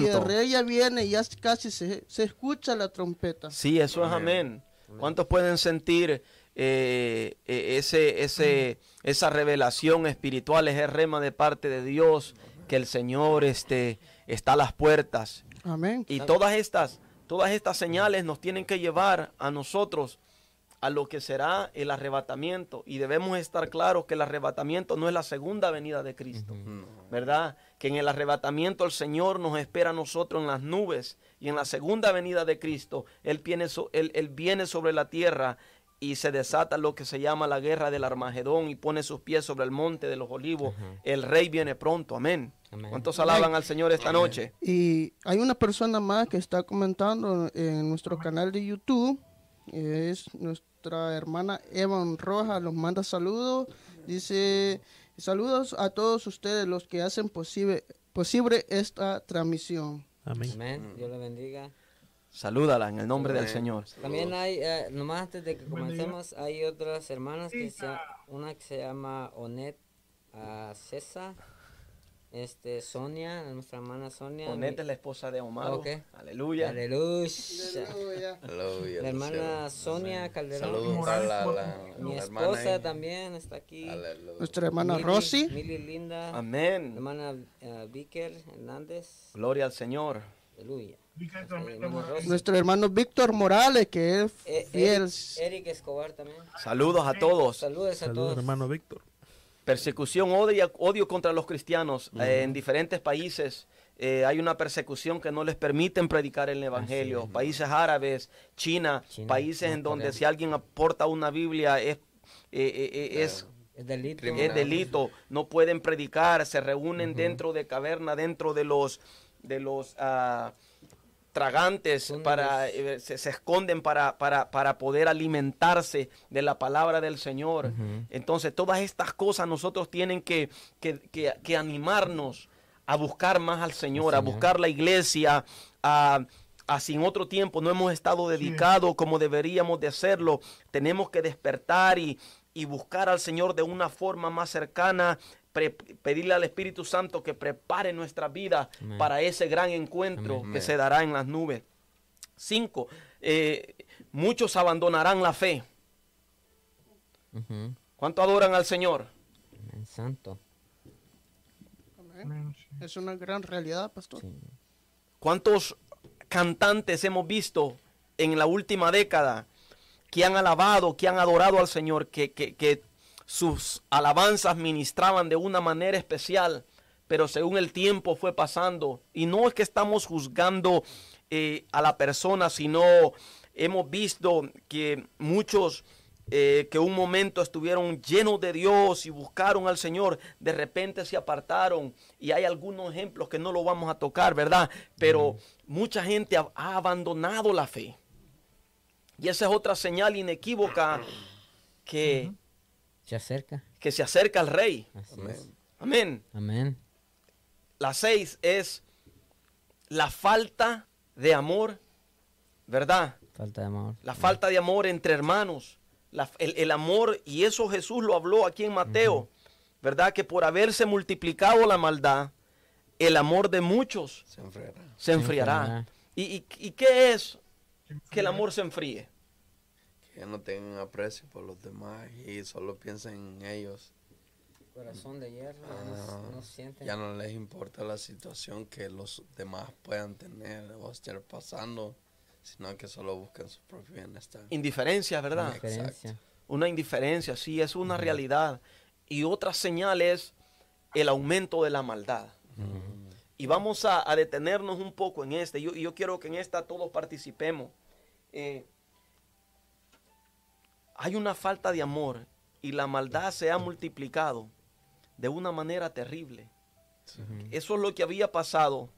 Y el rey ya viene y ya casi se, se escucha la trompeta. Sí, eso es amén. ¿Cuántos pueden sentir eh, eh, ese, ese, esa revelación espiritual, ese rema de parte de Dios, que el Señor este, está a las puertas? Amén. Y todas estas, todas estas señales nos tienen que llevar a nosotros a lo que será el arrebatamiento. Y debemos estar claros que el arrebatamiento no es la segunda venida de Cristo, ¿verdad? Que en el arrebatamiento el Señor nos espera a nosotros en las nubes y en la segunda venida de Cristo, Él viene, so- él, él viene sobre la tierra y se desata lo que se llama la guerra del Armagedón y pone sus pies sobre el monte de los olivos. El rey viene pronto, amén. Amén. ¿Cuántos alaban al Señor esta noche? Y hay una persona más que está comentando en nuestro canal de YouTube. Es nuestra hermana Evan Rojas. Los manda saludos. Dice, saludos a todos ustedes los que hacen posible, posible esta transmisión. Amén. Amén. Dios le bendiga. Salúdala en el nombre del. Señor. También hay, eh, nomás antes de que comencemos, hay otras hermanas que se, una que se llama Onet ah, César, este Sonia, nuestra hermana Sonia. Ponete mi- la esposa de Omar. Aleluya. Aleluya. Aleluya, La hermana. Sonia Calderón. Saludos a la, la, Mi la hermana esposa también está aquí. Aleluya. Nuestra hermana Mili- Rosy. Mili Linda. Amén. Hermana Víker Hernández. Gloria al Señor. Aleluya. Rosy. Nuestro hermano Víctor Morales, que es Eh, fiel. Eric, Eric Escobar también. Saludos a todos. Saludos a Saludos, todos. hermano Víctor. Persecución, odio, odio contra los cristianos. Eh, en diferentes países eh, hay una persecución que no les permiten predicar el Evangelio. Países árabes, China, China, países en donde si alguien aporta una Biblia es, eh, es Es delito. Es delito, no pueden predicar, se reúnen dentro de caverna, dentro de los de los ah, tragantes para eh, se, se esconden para, para, para poder alimentarse de la palabra del Señor. Entonces, todas estas cosas nosotros tienen que, que, que- que animarnos a buscar más al Señor, a buscar la iglesia, a, a sin otro tiempo no hemos estado dedicados como deberíamos de hacerlo. Tenemos que despertar y, y buscar al Señor de una forma más cercana, pedirle al Espíritu Santo que prepare nuestra vida Amén. para ese gran encuentro Amén. que se dará en las nubes. Cinco, eh, muchos abandonarán la fe. ¿Cuánto adoran al Señor? Amén, Santo. Amén. Es una gran realidad, pastor. Sí. ¿Cuántos cantantes hemos visto en la última década que han alabado, que han adorado al Señor, que, que- que sus alabanzas ministraban de una manera especial, pero según el tiempo fue pasando, y no es que estamos juzgando eh, a la persona, sino hemos visto que muchos eh, que un momento estuvieron llenos de Dios y buscaron al Señor, de repente se apartaron y hay algunos ejemplos que no lo vamos a tocar, ¿verdad? Pero mucha gente ha, ha abandonado la fe. Y esa es otra señal inequívoca que, Se acerca. que se acerca al rey. Así Amén. es. Amén. Amén. La seis es la falta de amor, ¿verdad? Falta de amor. La falta de amor entre hermanos. La- el, el amor, y eso Jesús lo habló aquí en Mateo, ¿verdad? Que por haberse multiplicado la maldad, el amor de muchos Se enfriará. se enfriará. enfriará. ¿Y, y, y qué es que el amor se enfríe? Que no tengan aprecio por los demás y solo piensen en ellos. Corazón de hierro. Ah, no, no sienten. Ya no les importa la situación que los demás puedan tener o estar pasando, sino que solo buscan su propio bienestar. Indiferencia, ¿verdad? Diferencia. Una indiferencia, sí, es una realidad. Y otra señal es el aumento de la maldad. Y vamos a, a detenernos un poco en este. Yo, yo quiero que en esta todos participemos. Eh, hay una falta de amor y la maldad se ha multiplicado de una manera terrible. Eso es lo que había pasado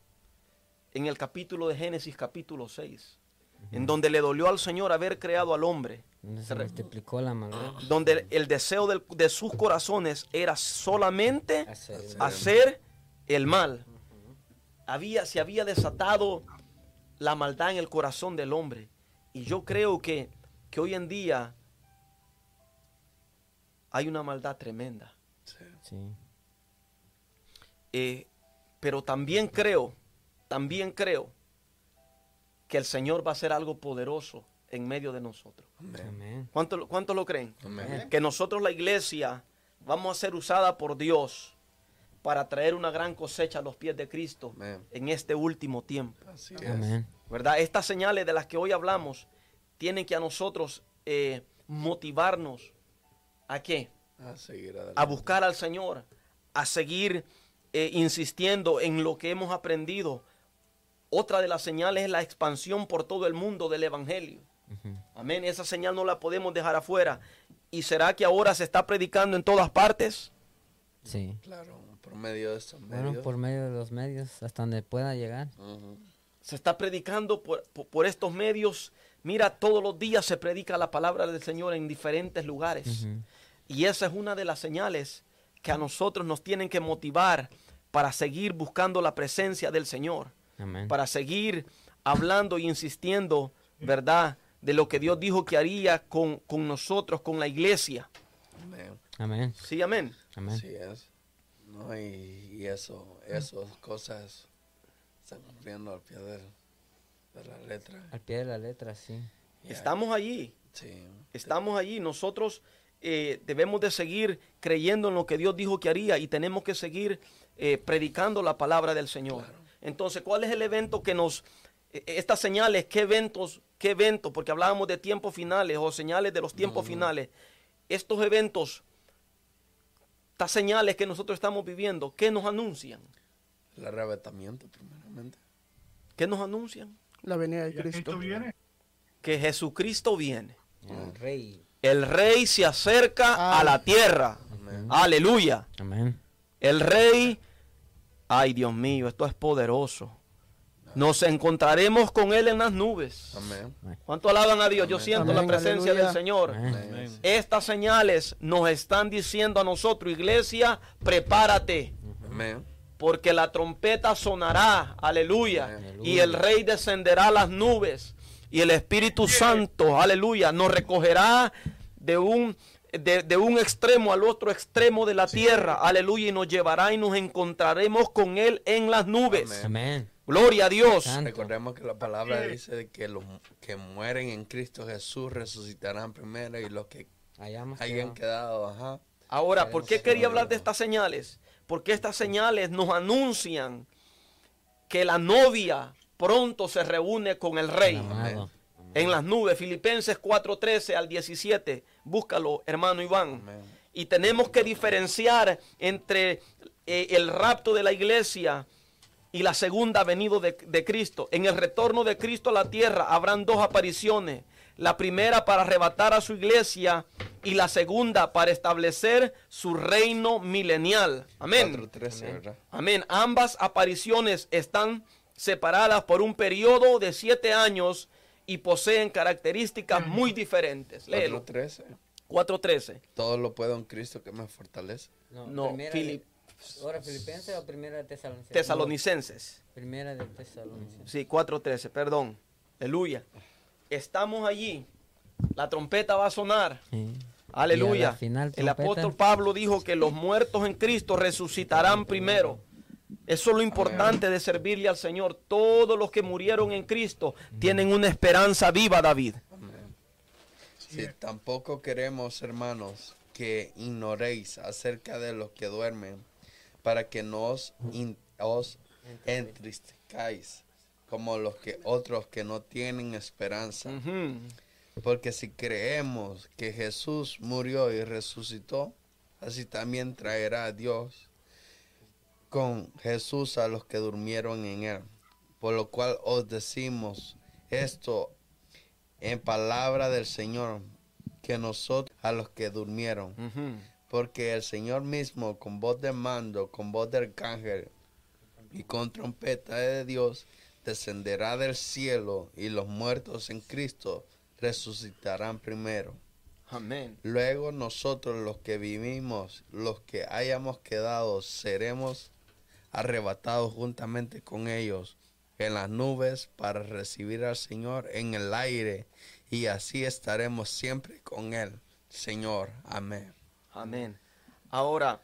en el capítulo de Génesis, capítulo 6, en donde le dolió al Señor haber creado al hombre Donde Se multiplicó la maldad. donde el, deseo del- de sus corazones era solamente Hacer el Hacer hacer el mal. Había, se había desatado la maldad en el corazón del hombre. Y yo creo que, que hoy en día hay una maldad tremenda. Sí. Sí. Eh, pero también creo, también creo que el Señor va a hacer algo poderoso en medio de nosotros. Amén. Amén. ¿Cuántos cuántos lo creen? Amén. que nosotros la iglesia vamos a ser usada por Dios para traer una gran cosecha a los pies de Cristo Amén. en este último tiempo. Así es. Amén. ¿Verdad? Estas señales de las que hoy hablamos tienen que a nosotros eh, motivarnos a qué? A seguir adelante. A buscar al Señor, a seguir eh, insistiendo en lo que hemos aprendido. Otra de las señales es la expansión por todo el mundo del Evangelio. Amén. Esa señal no la podemos dejar afuera. ¿Y será que ahora se está predicando en todas partes? Sí. Claro, por medio de estos medios. Bueno, por medio de los medios, hasta donde pueda llegar. Se está predicando por, por- por estos medios. Mira, todos los días se predica la palabra del Señor en diferentes lugares. Y esa es una de las señales que a nosotros nos tienen que motivar para seguir buscando la presencia del Señor. Amén. Para seguir hablando y insistiendo, ¿verdad? De lo que Dios dijo que haría con, con nosotros, con la iglesia. Amén. Amén. Sí, amén. Amén. Así es. No, y, y eso, esas cosas están cumpliendo al pie de, de la letra. Al pie de la letra, sí. Estamos allí. Sí. Estamos allí. Nosotros eh, debemos de seguir creyendo en lo que Dios dijo que haría y tenemos que seguir eh, predicando la palabra del Señor. Entonces, ¿cuál es el evento que nos... eh, estas señales, qué eventos, qué eventos, porque hablábamos de tiempos finales o señales de los tiempos finales. Estos eventos, estas señales que nosotros estamos viviendo, ¿qué nos anuncian? El arrebatamiento, primeramente. ¿Qué nos anuncian? La venida de Cristo. Cristo viene. Que Jesucristo viene. El rey. El rey se acerca a la tierra. Amén. Aleluya. Amén. El rey, ay Dios mío, esto es poderoso. Nos encontraremos con él en las nubes. Amén. ¿Cuánto alaban a Dios? Yo Amén. siento la presencia aleluya. del Señor. Amén. Estas señales nos están diciendo a nosotros, iglesia, prepárate, Amén. porque la trompeta sonará, aleluya, Amén. y el rey descenderá a las nubes, y el Espíritu Santo, aleluya, nos recogerá de un, de, de un extremo al otro extremo de la tierra, aleluya, y nos llevará y nos encontraremos con él en las nubes. Amén. Amén. Gloria a Dios. Santo. Recordemos que la palabra dice que los que mueren en Cristo Jesús resucitarán primero y los que Hayamos hayan quedado. quedado, ajá. Ahora, ¿por qué quería hablar de estas señales? Porque estas señales nos anuncian que la novia pronto se reúne con el rey Amado. en las nubes. Filipenses 4:13 al 17. Búscalo, hermano Iván. Amén. Y tenemos que diferenciar entre eh, el rapto de la iglesia y la segunda venida de, de Cristo. En el retorno de Cristo a la tierra habrán dos apariciones. La primera para arrebatar a su iglesia y la segunda para establecer su reino milenial. Amén. 4.13, ¿verdad? Amén. Ambas apariciones están separadas por un periodo de siete años y poseen características muy diferentes. Léelo. 4.13. 4.13. Todo lo puedo en Cristo que me fortalece. No, primera Filip- de- ¿Ahora Filipenses o primera de Tesalonicenses? Tesalonicenses. No, primera de Tesalonicenses. Sí, 4.13, perdón. Aleluya. Estamos allí. La trompeta va a sonar. Sí. Aleluya. final, El apóstol Pablo dijo que los muertos en Cristo resucitarán primero. Eso es lo importante de servirle al Señor. Todos los que murieron en Cristo tienen una esperanza viva, David. Si tampoco queremos, hermanos, que ignoréis acerca de los que duermen, para que no os, in- os entristezcáis como los que otros que no tienen esperanza. Porque si creemos que Jesús murió y resucitó, así también traerá a Dios con Jesús a los que durmieron en él. Por lo cual os decimos esto en palabra del Señor, que nosotros a los que durmieron. Porque el Señor mismo, con voz de mando, con voz de arcángel y con trompeta de Dios, descenderá del cielo y los muertos en Cristo resucitarán primero. Amén. Luego nosotros los que vivimos, los que hayamos quedado, seremos arrebatados juntamente con ellos en las nubes para recibir al Señor en el aire y así estaremos siempre con Él. Señor, amén. Amén. Ahora,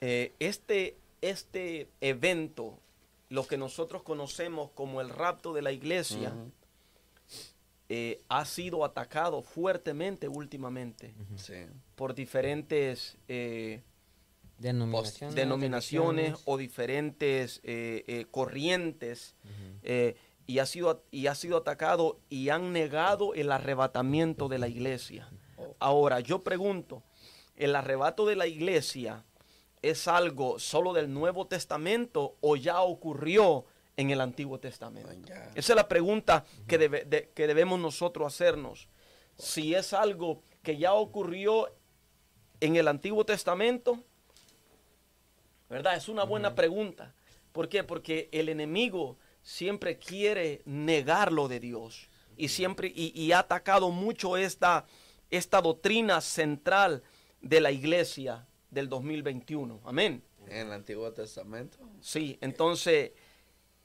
eh, este, este evento, lo que nosotros conocemos como el rapto de la iglesia, eh, ha sido atacado fuertemente últimamente Sí. por diferentes eh, Denominaciones. denominaciones o diferentes eh, eh, corrientes eh, y, ha sido, y ha sido atacado y han negado el arrebatamiento de la iglesia. Ahora, yo pregunto, ¿el arrebato de la iglesia es algo solo del Nuevo Testamento o ya ocurrió en el Antiguo Testamento? Esa es la pregunta que, debe- de- que debemos nosotros hacernos. Si es algo que ya ocurrió en el Antiguo Testamento, ¿verdad? Es una buena pregunta. ¿Por qué? Porque el enemigo siempre quiere negar lo de Dios y siempre y, y ha atacado mucho esta, esta doctrina central de la iglesia del 2021. Amén. En el Antiguo Testamento. Sí, entonces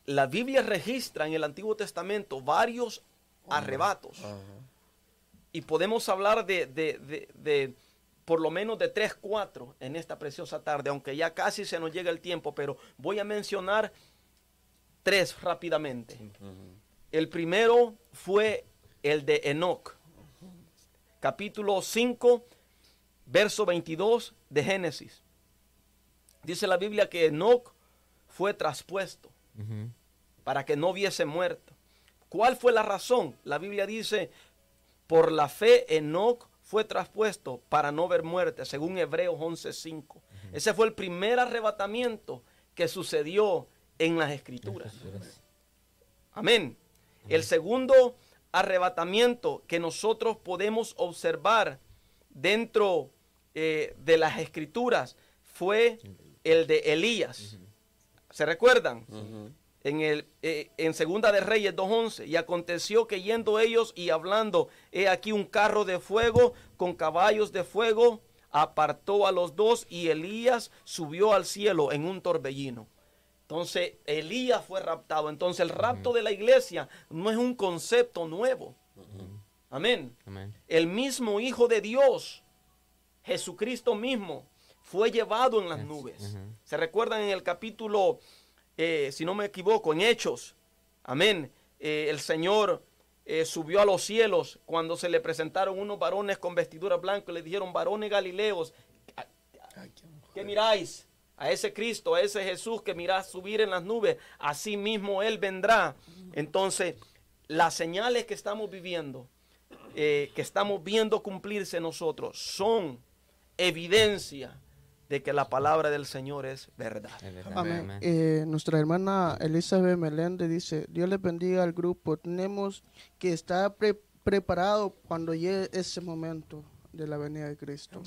la Biblia registra en el Antiguo Testamento varios arrebatos y podemos hablar de- de- de por lo menos de tres, cuatro en esta preciosa tarde, aunque ya casi se nos llega el tiempo, pero voy a mencionar tres rápidamente. El primero fue el de Enoch, capítulo 5, verso 22 de Génesis. Dice la Biblia que Enoch fue traspuesto para que no hubiese muerto. ¿Cuál fue la razón? La Biblia dice, por la fe Enoch fue traspuesto para no ver muerte, según Hebreos 11:5. Ese fue el primer arrebatamiento que sucedió en las escrituras. Amén. El segundo arrebatamiento que nosotros podemos observar dentro eh, de las escrituras fue el de Elías. ¿Se recuerdan? En, el, eh, en Segunda de Reyes 2.11, y aconteció que yendo ellos y hablando, he aquí un carro de fuego con caballos de fuego, apartó a los dos y Elías subió al cielo en un torbellino. Entonces Elías fue raptado. Entonces el rapto de la iglesia no es un concepto nuevo. Amén. Amén. El mismo Hijo de Dios, Jesucristo mismo, fue llevado en las nubes. Se recuerdan en el capítulo, eh, si no me equivoco, en Hechos. Amén. Eh, el Señor eh, subió a los cielos cuando se le presentaron unos varones con vestiduras blancas y le dijeron, varones galileos, ¿qué miráis? A ese Cristo, a ese Jesús que mirás subir en las nubes, así mismo Él vendrá. Entonces, las señales que estamos viviendo, eh, que estamos viendo cumplirse nosotros, son evidencia de que la palabra del Señor es verdad. Amén. Eh, nuestra hermana Elizabeth Meléndez dice, Dios le bendiga al grupo. Tenemos que estar preparado cuando llegue ese momento de la venida de Cristo.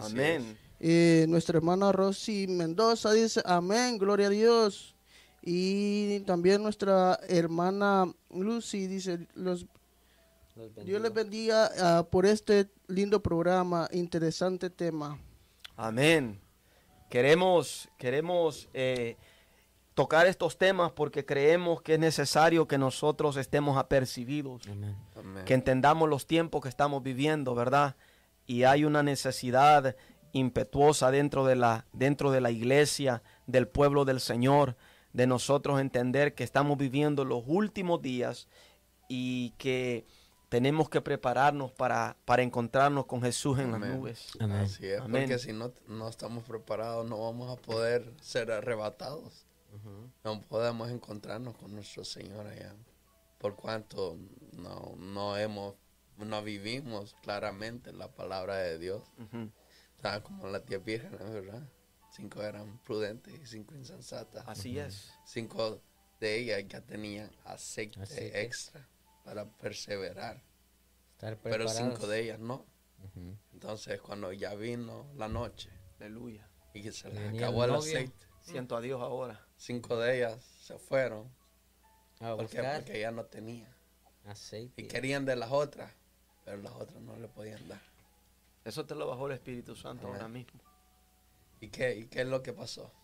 Amén. Eh, nuestra hermana Rosy Mendoza dice, amén, gloria a Dios. Y también nuestra hermana Lucy dice, los, Dios les bendiga ah, por este lindo programa, interesante tema. Amén. Queremos, queremos eh, tocar estos temas porque creemos que es necesario que nosotros estemos apercibidos, que entendamos los tiempos que estamos viviendo, ¿verdad? Y hay una necesidad impetuosa dentro de la, dentro de la iglesia, del pueblo del Señor, de nosotros entender que estamos viviendo los últimos días y que tenemos que prepararnos para, para encontrarnos con Jesús en las nubes. Así es, porque si no, no estamos preparados no vamos a poder ser arrebatados. No podemos encontrarnos con nuestro Señor allá. Por cuanto no, no hemos, no vivimos claramente la palabra de Dios. como las diez vírgenes, ¿verdad? Cinco eran prudentes y cinco insensatas. Así es. Cinco de ellas ya tenían aceite. extra para perseverar. Pero cinco de ellas no. Entonces cuando ya vino la noche, aleluya, y que se les acabó el aceite. Siento a Dios ahora. Cinco de ellas se fueron. porque, porque ya no tenían aceite. Y querían de las otras, pero las otras no le podían dar. Eso te lo bajó el Espíritu Santo ahora mismo. ¿Y qué, ¿Y qué es lo que pasó?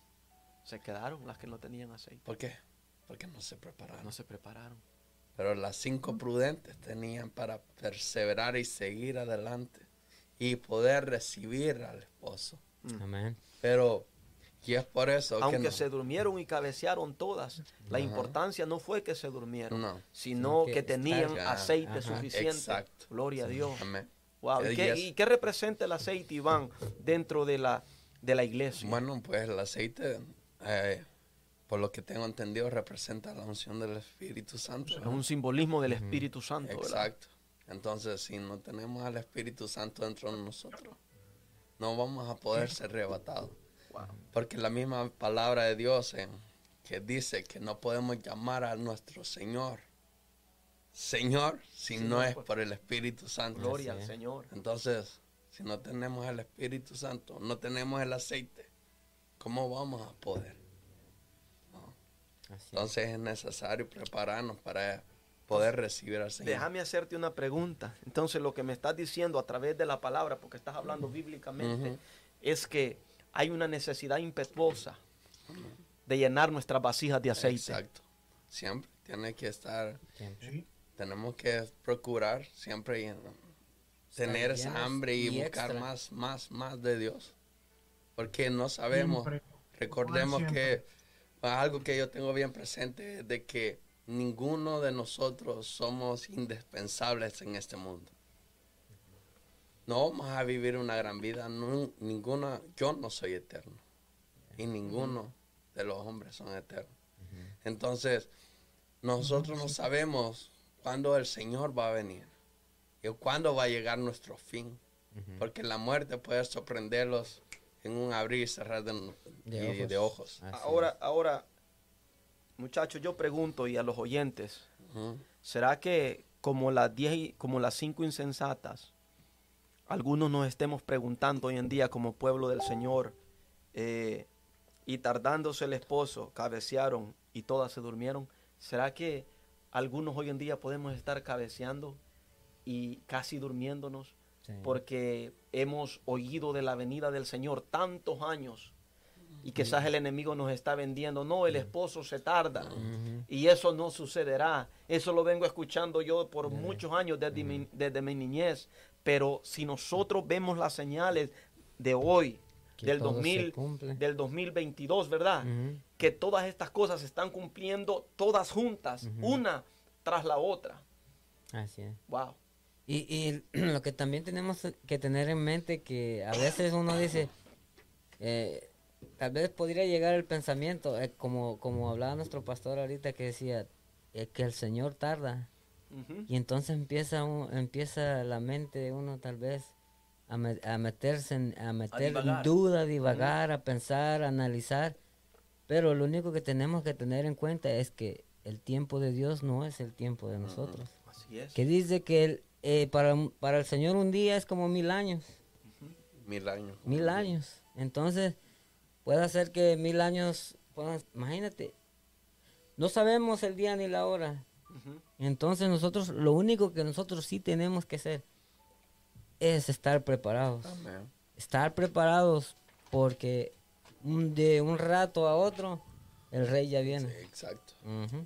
Se quedaron las que no tenían aceite. ¿Por qué? Porque no se prepararon. No se prepararon. Pero las cinco prudentes tenían para perseverar y seguir adelante y poder recibir al esposo. Mm. Amén. Pero, y es por eso Aunque que se durmieron y cabecearon todas, la importancia no fue que se durmieron, sino que, tenían aceite suficiente. Exacto. Gloria a Dios. Amén. Wow. ¿Y, qué, representa el aceite, Iván, dentro de la, de la iglesia? Bueno, pues el aceite... Eh, por lo que tengo entendido, representa la unción del Espíritu Santo. Es un simbolismo del Espíritu Santo. Exacto. Entonces, si no tenemos al Espíritu Santo dentro de nosotros, no vamos a poder ser arrebatados. Porque la misma palabra de Dios que dice que no podemos llamar a nuestro Señor Señor si no es por el Espíritu Santo. Gloria al Señor. Entonces, si no tenemos el Espíritu Santo, no tenemos el aceite, ¿cómo vamos a poder? Entonces es necesario prepararnos para poder recibir al Señor. Déjame hacerte una pregunta. Entonces lo que me estás diciendo a través de la palabra, porque estás hablando bíblicamente, es que hay una necesidad impetuosa de llenar nuestras vasijas de aceite. Exacto. Siempre tiene que estar, tenemos que procurar siempre tener esa hambre y, buscar más, más, más de Dios. Porque no sabemos, recordemos que algo que yo tengo bien presente es de que ninguno de nosotros somos indispensables en este mundo. No vamos a vivir una gran vida, ninguna, yo no soy eterno y ninguno de los hombres son eternos. Entonces, nosotros no sabemos cuándo el Señor va a venir y cuándo va a llegar nuestro fin, porque la muerte puede sorprenderlos en un abrir y cerrar de, ojos. Ahora, ahora, muchachos, yo pregunto y a los oyentes, ¿será que como las diez, como las cinco insensatas, algunos nos estemos preguntando hoy en día como pueblo del Señor, eh, y tardándose el esposo, cabecearon y todas se durmieron? ¿Será que algunos hoy en día podemos estar cabeceando y casi durmiéndonos? Porque hemos oído de la venida del Señor tantos años y quizás el enemigo nos está vendiendo, no, el esposo se tarda y eso no sucederá. Eso lo vengo escuchando yo por muchos años desde, mi, desde mi niñez, pero si nosotros vemos las señales de hoy, del, 2000, del 2022, ¿verdad? Que todas estas cosas se están cumpliendo todas juntas, una tras la otra. Así es. Wow. Y, y lo que también tenemos que tener en mente que a veces uno dice, eh, tal vez podría llegar el pensamiento, eh, como, como hablaba nuestro pastor ahorita que decía, eh, que el Señor tarda. Y entonces empieza, un- empieza la mente de uno tal vez a, me- a meterse en, a meter en divagar. duda, a divagar, a pensar, a analizar. Pero lo único que tenemos que tener en cuenta es que el tiempo de Dios no es el tiempo de nosotros. Así es. Que dice que el, eh, para, para el Señor un día es como mil años. Mil años. Mil años. Entonces, puede ser que mil años, puedan- imagínate, no sabemos el día ni la hora. Entonces nosotros, lo único que nosotros sí tenemos que hacer es estar preparados. Amén. Estar preparados porque de un rato a otro el rey ya viene. Sí, exacto.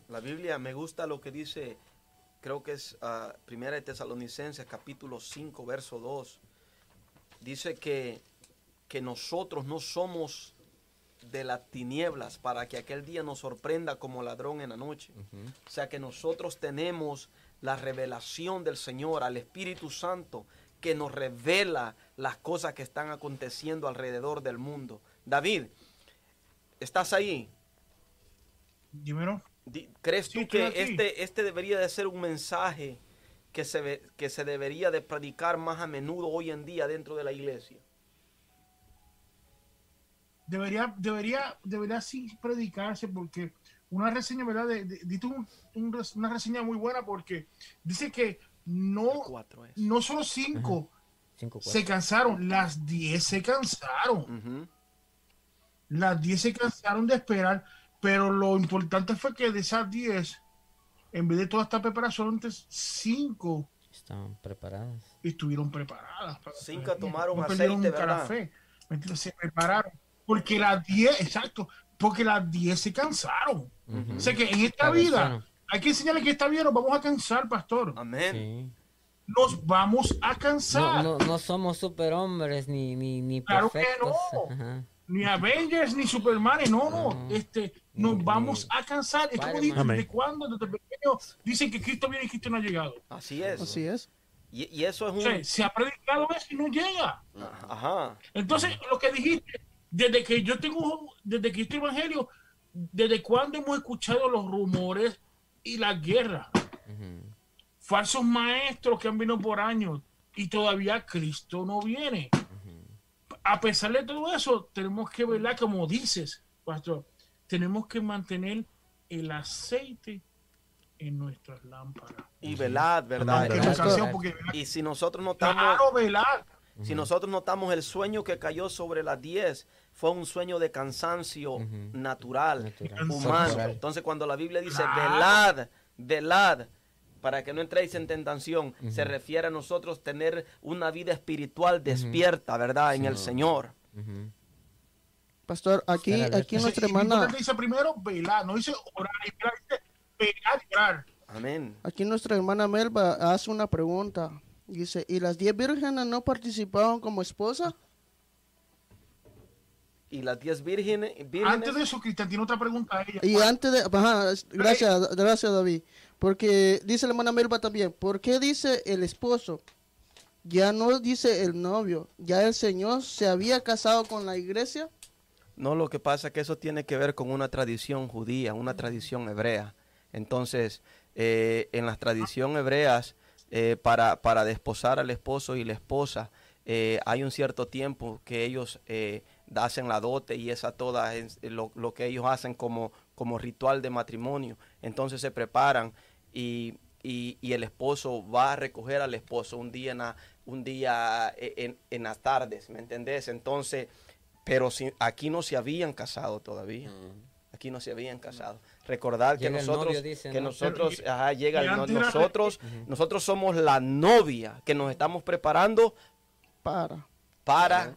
La Biblia me gusta lo que dice, creo que es ah, Primera de Tesalonicenses capítulo 5, verso 2. Dice que, que nosotros no somos de las tinieblas para que aquel día nos sorprenda como ladrón en la noche. O sea que nosotros tenemos la revelación del Señor al Espíritu Santo que nos revela las cosas que están aconteciendo alrededor del mundo. David, ¿estás ahí? Dímelo. ¿Crees Sí, tú que este, este debería de ser un mensaje que se, que se debería de predicar más a menudo hoy en día dentro de la iglesia? Debería, debería, debería sí predicarse porque una reseña, ¿verdad? De, de- un- un una reseña muy buena porque dice que no, no solo cinco se cansaron, las diez se cansaron. Las 10 se cansaron de esperar, pero lo importante fue que de esas 10, en vez de toda esta preparación, solamente 5 Estaban preparadas. estuvieron preparadas. Cinco tomaron No aceite, ¿verdad? fe, ¿me entiendes? Se prepararon. Porque las 10, exacto, porque las 10 se cansaron. Ujú. O sea que en esta vida hay que enseñarle que esta vida nos vamos a cansar, pastor. Amén. Sí. Nos vamos a cansar. no, no somos superhombres ni, ni, ni Claro que perfectos. no. Ajá. Ni Avengers, ni Superman, no, no. No. Este, nos vamos a cansar. Es como dicen, Amén. ¿desde cuándo? Desde pequeño dicen que Cristo viene y Cristo no ha llegado. Así es. Así es. Y, y eso es O un... sea, se ha predicado eso y no llega. Ajá. Entonces, lo que dijiste, desde que yo tengo, desde que este evangelio, ¿desde cuándo hemos escuchado los rumores y la guerra? Falsos maestros que han venido por años y todavía Cristo no viene. A pesar de todo eso, tenemos que verla como dices, pastor. Tenemos que mantener el aceite en nuestras lámparas. Y velad, ¿verdad? Porque Y si nosotros notamos... claro, velar. Si nosotros notamos el sueño que cayó sobre las 10, fue un sueño de cansancio natural, Natural. humano. Entonces cuando la Biblia dice, Claro. velad, velad, para que no entréis en tentación, se refiere a nosotros tener una vida espiritual despierta, ¿verdad? En el Señor. Ujú. Pastor, aquí, aquí Dice- nuestra hermana, dice primero velar, no dice orar y velar, dice velar y orar. Amén. aquí nuestra hermana Melba hace una pregunta. Dice, ¿y las diez vírgenes no participaron como esposa? Y las 10 vírgenes, vírgenes Antes de eso, Cristian tiene otra pregunta a ella. Y antes de, ajá, gracias, gracias David, porque dice la hermana Melba también, ¿por qué dice el esposo? Ya no dice el novio, ya el Señor se había casado con la iglesia. No, lo que pasa es que eso tiene que ver con una tradición judía, una tradición hebrea. Entonces, eh, en las tradición hebreas, eh, para, para desposar al esposo y la esposa, eh, hay un cierto tiempo que ellos eh, hacen la dote y esa toda es lo, lo que ellos hacen como, como ritual de matrimonio. Entonces se preparan y, y- y el esposo va a recoger al esposo un día en, la- un día eh, en, en las tardes, ¿me entendés? Entonces, pero si, aquí no se habían casado todavía. Aquí no se habían casado. Recordar que Llega nosotros, novio, dice, que ¿no? nosotros, Pero, ajá, llega el no- nosotros, nosotros somos la novia que nos estamos preparando Para para,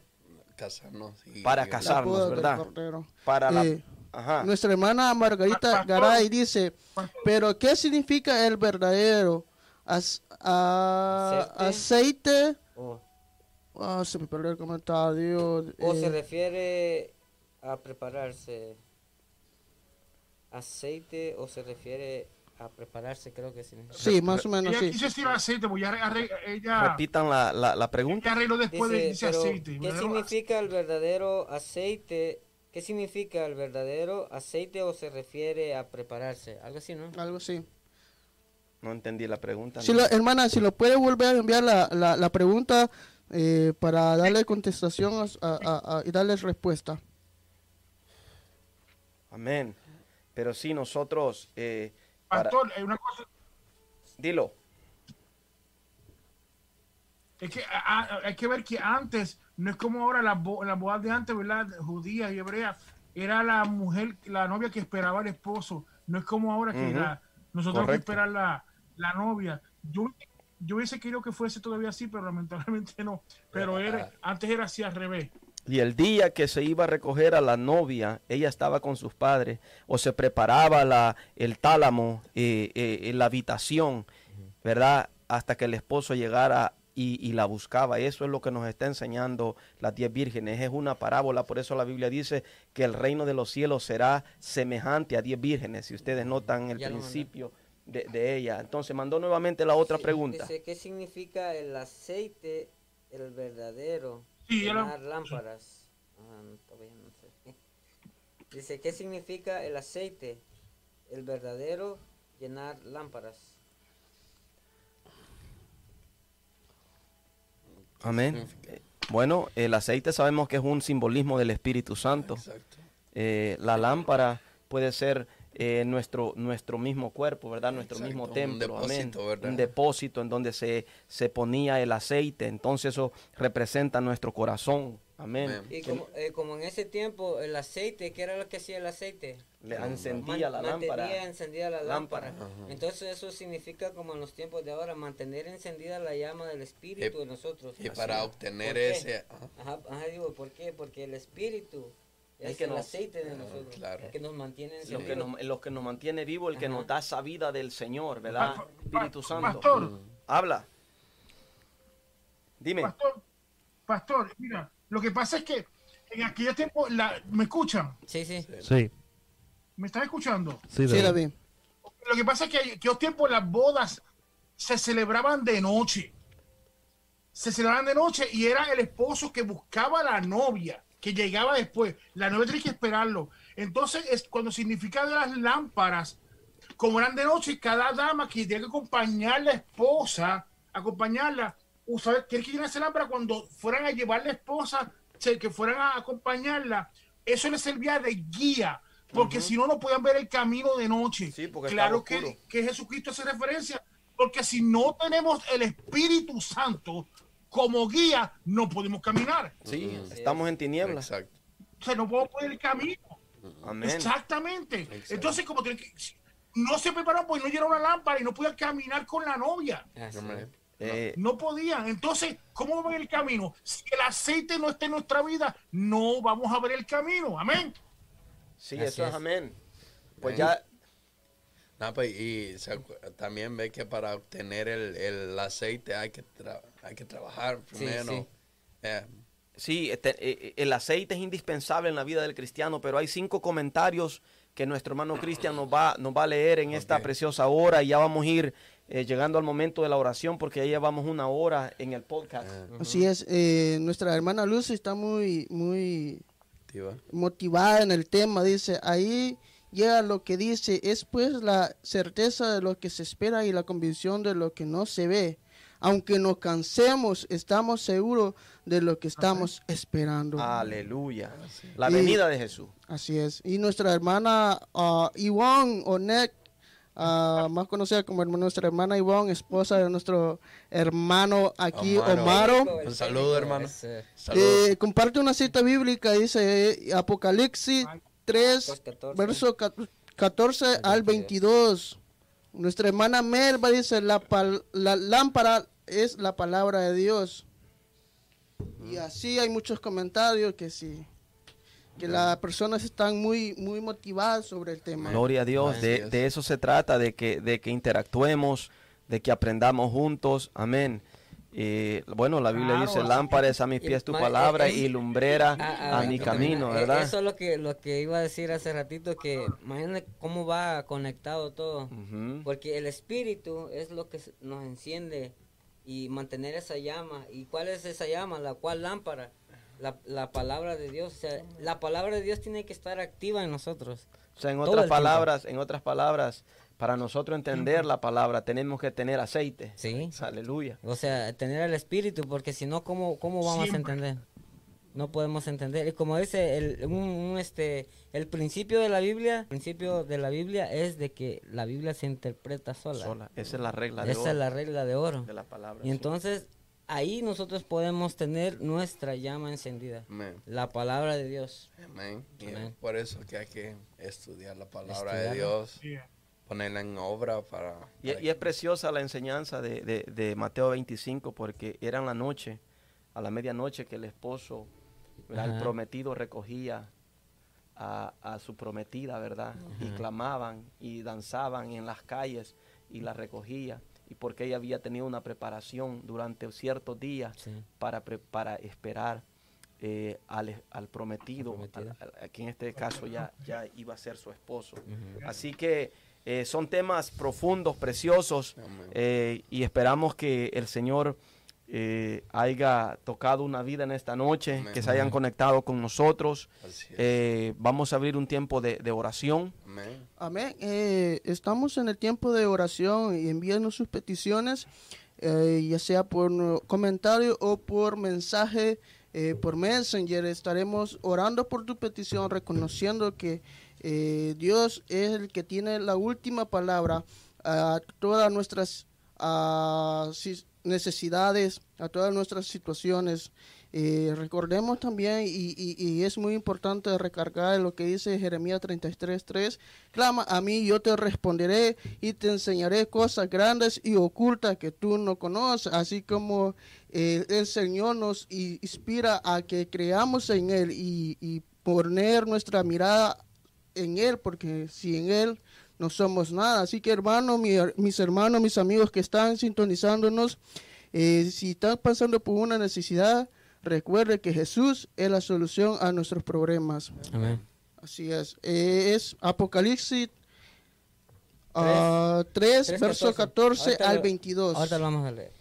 Casarnos. y- para casarnos, ¿verdad? Para la, Eh, ajá. Nuestra hermana Margarita Pastor. Garay dice, pero ¿qué significa el verdadero As- a- aceite? O, Ah, se me perdió el comentario. o eh, se refiere a prepararse aceite o se refiere a prepararse, creo que sí. Sí, más o menos, Ella sí. quiso decir aceite, porque ella, Repitan la, la, la ella pregunta. arregló después de Dice, dice pero, aceite. ¿Qué significa el verdadero aceite? ¿Qué significa el verdadero aceite o se refiere a prepararse? Algo así, ¿no? Algo así. No entendí la pregunta. Si ¿no? lo- hermana, si lo puede volver a enviar la, la, la pregunta eh, para darle contestación a- a- a- y darle respuesta. Amén. Pero sí, nosotros... eh, para- Pastor, hay una cosa, Dilo. es que a- a- hay que ver que antes, no es como ahora las bo- las bodas de antes, ¿verdad? Judías y hebreas, era la mujer, la novia que esperaba al esposo. No es como ahora que la- nosotros que esperar la, la novia. Yo, yo hubiese querido que fuese todavía así, pero lamentablemente no. Pero era, antes era así al revés. Y el día que se iba a recoger a la novia, ella estaba con sus padres o se preparaba la, el tálamo eh, eh, la habitación, ¿verdad? Hasta que el esposo llegara y, y la buscaba. Eso es lo que nos está enseñando las diez vírgenes. Es una parábola, por eso la Biblia dice que el reino de los cielos será semejante a diez vírgenes. Si ustedes notan el Ya principio de, de ella. Entonces mandó nuevamente la otra Sí, pregunta. Dice, ¿qué significa el aceite, el verdadero? Sí, ya lo- llenar lámparas. Ah, no, todavía no sé. Dice, ¿qué significa el aceite, el verdadero, llenar lámparas? Amén. Bueno, el aceite sabemos que es un simbolismo del Espíritu Santo. Exacto. Eh, la lámpara puede ser eh, nuestro, nuestro mismo cuerpo, ¿verdad? Nuestro Exacto, mismo un templo. amén. depósito, ¿verdad? Un depósito en donde se, se ponía el aceite. Entonces eso representa nuestro corazón. Amén. Amén. Y como, eh, como en ese tiempo, el aceite, ¿qué era lo que hacía el aceite? Le encendía Man- la lámpara. Mantenía encendida la lámpara. Lámpara. Entonces eso significa como en los tiempos de ahora, mantener encendida la llama del espíritu Y- en nosotros. Y para obtener ese... ajá, Ajá, ajá, digo, ¿por qué? Porque el espíritu Es que el nos- aceite de nosotros, claro. que nos mantiene Lo que, nos, lo que nos mantiene vivo, el que Ajá. nos da esa vida del Señor, ¿verdad? Espíritu Santo. Pastor, Habla. Dime. pastor, pastor, mira, lo que pasa es que en aquellos tiempos, la, ¿me escuchan? Sí, sí. Sí, ¿Me están escuchando? sí, Sí, David. David. Lo que pasa es que en aquellos tiempos las bodas se celebraban de noche. Se celebraban de noche y era el esposo que buscaba a la novia, que llegaba después. La novia tenía que esperarlo. Entonces, es cuando significa de las lámparas, como eran de noche, cada dama que tenía que acompañar a la esposa, acompañarla, tiene que llenarse lámpara cuando fueran a llevar la esposa, que fueran a acompañarla. Eso les servía de guía, porque si no, no podían ver el camino de noche. Sí, porque claro que, que Jesucristo hace referencia, porque si no tenemos el Espíritu Santo como guía, no podemos caminar. Sí, Así estamos es. en tinieblas. Exacto. O sea, no podemos poner el camino. Amén. Exactamente. Exacto. Entonces, como tienen que- no se prepararon, pues no llegaron la lámpara y no podían caminar con la novia. Así. Eh, No podían. Entonces, ¿cómo ver el camino? Si el aceite no está en nuestra vida, no vamos a ver el camino. Amén. sí, Así eso es es. amén. Pues Amén. ya, No, pues, y se también ve que para obtener el, el aceite hay que, tra- hay que trabajar primero. sí. Eh, Sí, este, eh, el aceite es indispensable en la vida del cristiano, pero hay cinco comentarios que nuestro hermano Cristian nos va, nos va a leer en esta preciosa hora y ya vamos a ir eh, llegando al momento de la oración porque ya llevamos una hora en el podcast. Así es. eh, nuestra hermana Lucy está muy, muy activa. motivada en el tema. Dice, ahí llega lo que dice, es pues la certeza de lo que se espera y la convicción de lo que no se ve. Aunque nos cansemos, estamos seguros de lo que estamos esperando. Aleluya. La Y- venida de Jesús. Así es. Y nuestra hermana uh, Ivonne Onek, ah, más conocida como nuestra hermana Ivonne, esposa de nuestro hermano aquí, Omaro. Un saludo, hermano. eh, comparte una cita bíblica, dice eh, Apocalipsis 3, 14. verso ca- 14 al 22. Nuestra hermana Melba dice, la, pal- la lámpara es la palabra de Dios. Y así hay muchos comentarios que sí, que las personas están muy, muy motivadas sobre el tema. Gloria a Dios. De, es. de eso se trata, de que, de que interactuemos, de que aprendamos juntos. Amén. Eh, bueno, la Biblia Claro, dice, así lámpara es a mis Y, pies tu palabra eh, y eh, lumbrera Ah, a ah, mi camino, ¿verdad? Eso es lo que, lo que iba a decir hace ratito, que imagínate cómo va conectado todo. Porque el espíritu es lo que nos enciende y mantener esa llama. ¿Y cuál es esa llama? ¿La cual lámpara? La, la palabra de Dios. O sea, la palabra de Dios tiene que estar activa en nosotros. O sea, en otras tiempo. palabras, en otras palabras, para nosotros entender la palabra tenemos que tener aceite. Sí. Aleluya. O sea, tener el espíritu, porque si no, ¿cómo, cómo vamos Siempre. a entender? No podemos entender. Y como dice el, un, un, este, el principio de la Biblia, el principio de la Biblia es de que la Biblia se interpreta sola. Sola. Esa es la regla de Esa oro es la regla de oro. de la palabra. Y sí. entonces ahí nosotros podemos tener nuestra llama encendida. La palabra de Dios. Amén. Y es Amén. por eso que hay que estudiar la palabra Estudiarla. de Dios, Sí. ponerla en obra para... Y, para y es preciosa la enseñanza de, de- de Mateo 25 porque era en la noche, a la medianoche, que el esposo, ¿verdad? el Ajá. prometido, recogía a, a su prometida, ¿verdad? Y clamaban y danzaban en las calles y la recogía. Y porque ella había tenido una preparación durante ciertos días Sí. para, pre- para esperar eh, al, al prometido, Al al- que en este caso ya, ya iba a ser su esposo. Así que eh, son temas profundos, preciosos, eh, y esperamos que el Señor eh, haya tocado una vida en esta noche, Amén. que se hayan conectado con nosotros. Eh, vamos a abrir un tiempo de, de oración. Amén. Amén. Eh, estamos en el tiempo de oración y envíenos sus peticiones, eh, ya sea por comentario o por mensaje eh, por Messenger. Estaremos orando por tu petición, reconociendo que eh, Dios es el que tiene la última palabra a todas nuestras si- necesidades, a todas nuestras situaciones. Eh, recordemos también, y, y- es muy importante recargar lo que dice Jeremías 33.3, clama a mí, yo te responderé y te enseñaré cosas grandes y ocultas que tú no conoces, así como eh, el Señor nos inspira a que creamos en Él y, y poner nuestra mirada en Él, porque si en Él no somos nada. Así que hermano, mi- mis hermanos, mis amigos que están sintonizándonos, eh, si están pasando por una necesidad, recuerde que Jesús es la solución a nuestros problemas. Amén. Así es. Eh, es Apocalipsis ah, 3, Tres, verso 14 Ahorita al lo- 22. Ahorita lo vamos a leer.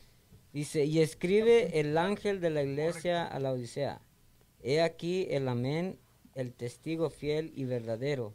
Dice, y escribe el ángel de la iglesia a la Odisea. He aquí el amén, el testigo fiel y verdadero,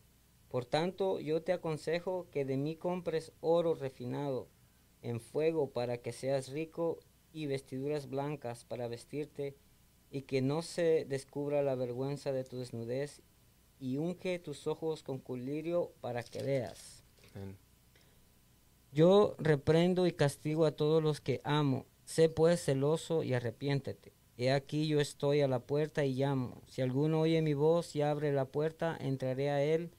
Por tanto, yo te aconsejo que de mí compres oro refinado en fuego para que seas rico y vestiduras blancas para vestirte y que no se descubra la vergüenza de tu desnudez y unge tus ojos con colirio para que veas. Yo reprendo y castigo a todos los que amo. Sé pues celoso y arrepiéntete. He aquí yo estoy a la puerta y llamo. Si alguno oye mi voz y abre la puerta, entraré a él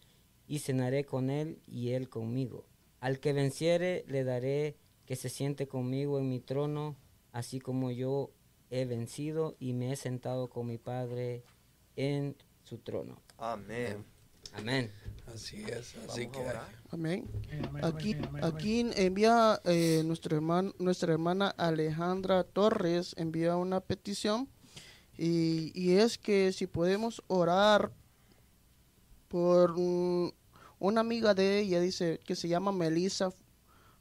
y cenaré con él y él conmigo. Al que venciere le daré que se siente conmigo en mi trono, así como yo he vencido y me he sentado con mi Padre en su trono. Amén. Amén. Así es. Así que orar. Amén. Aquí, aquí envía eh, nuestra, hermana, nuestra hermana Alejandra Torres, envía una petición y, y es que si podemos orar por un- una amiga de ella, dice que se llama Melissa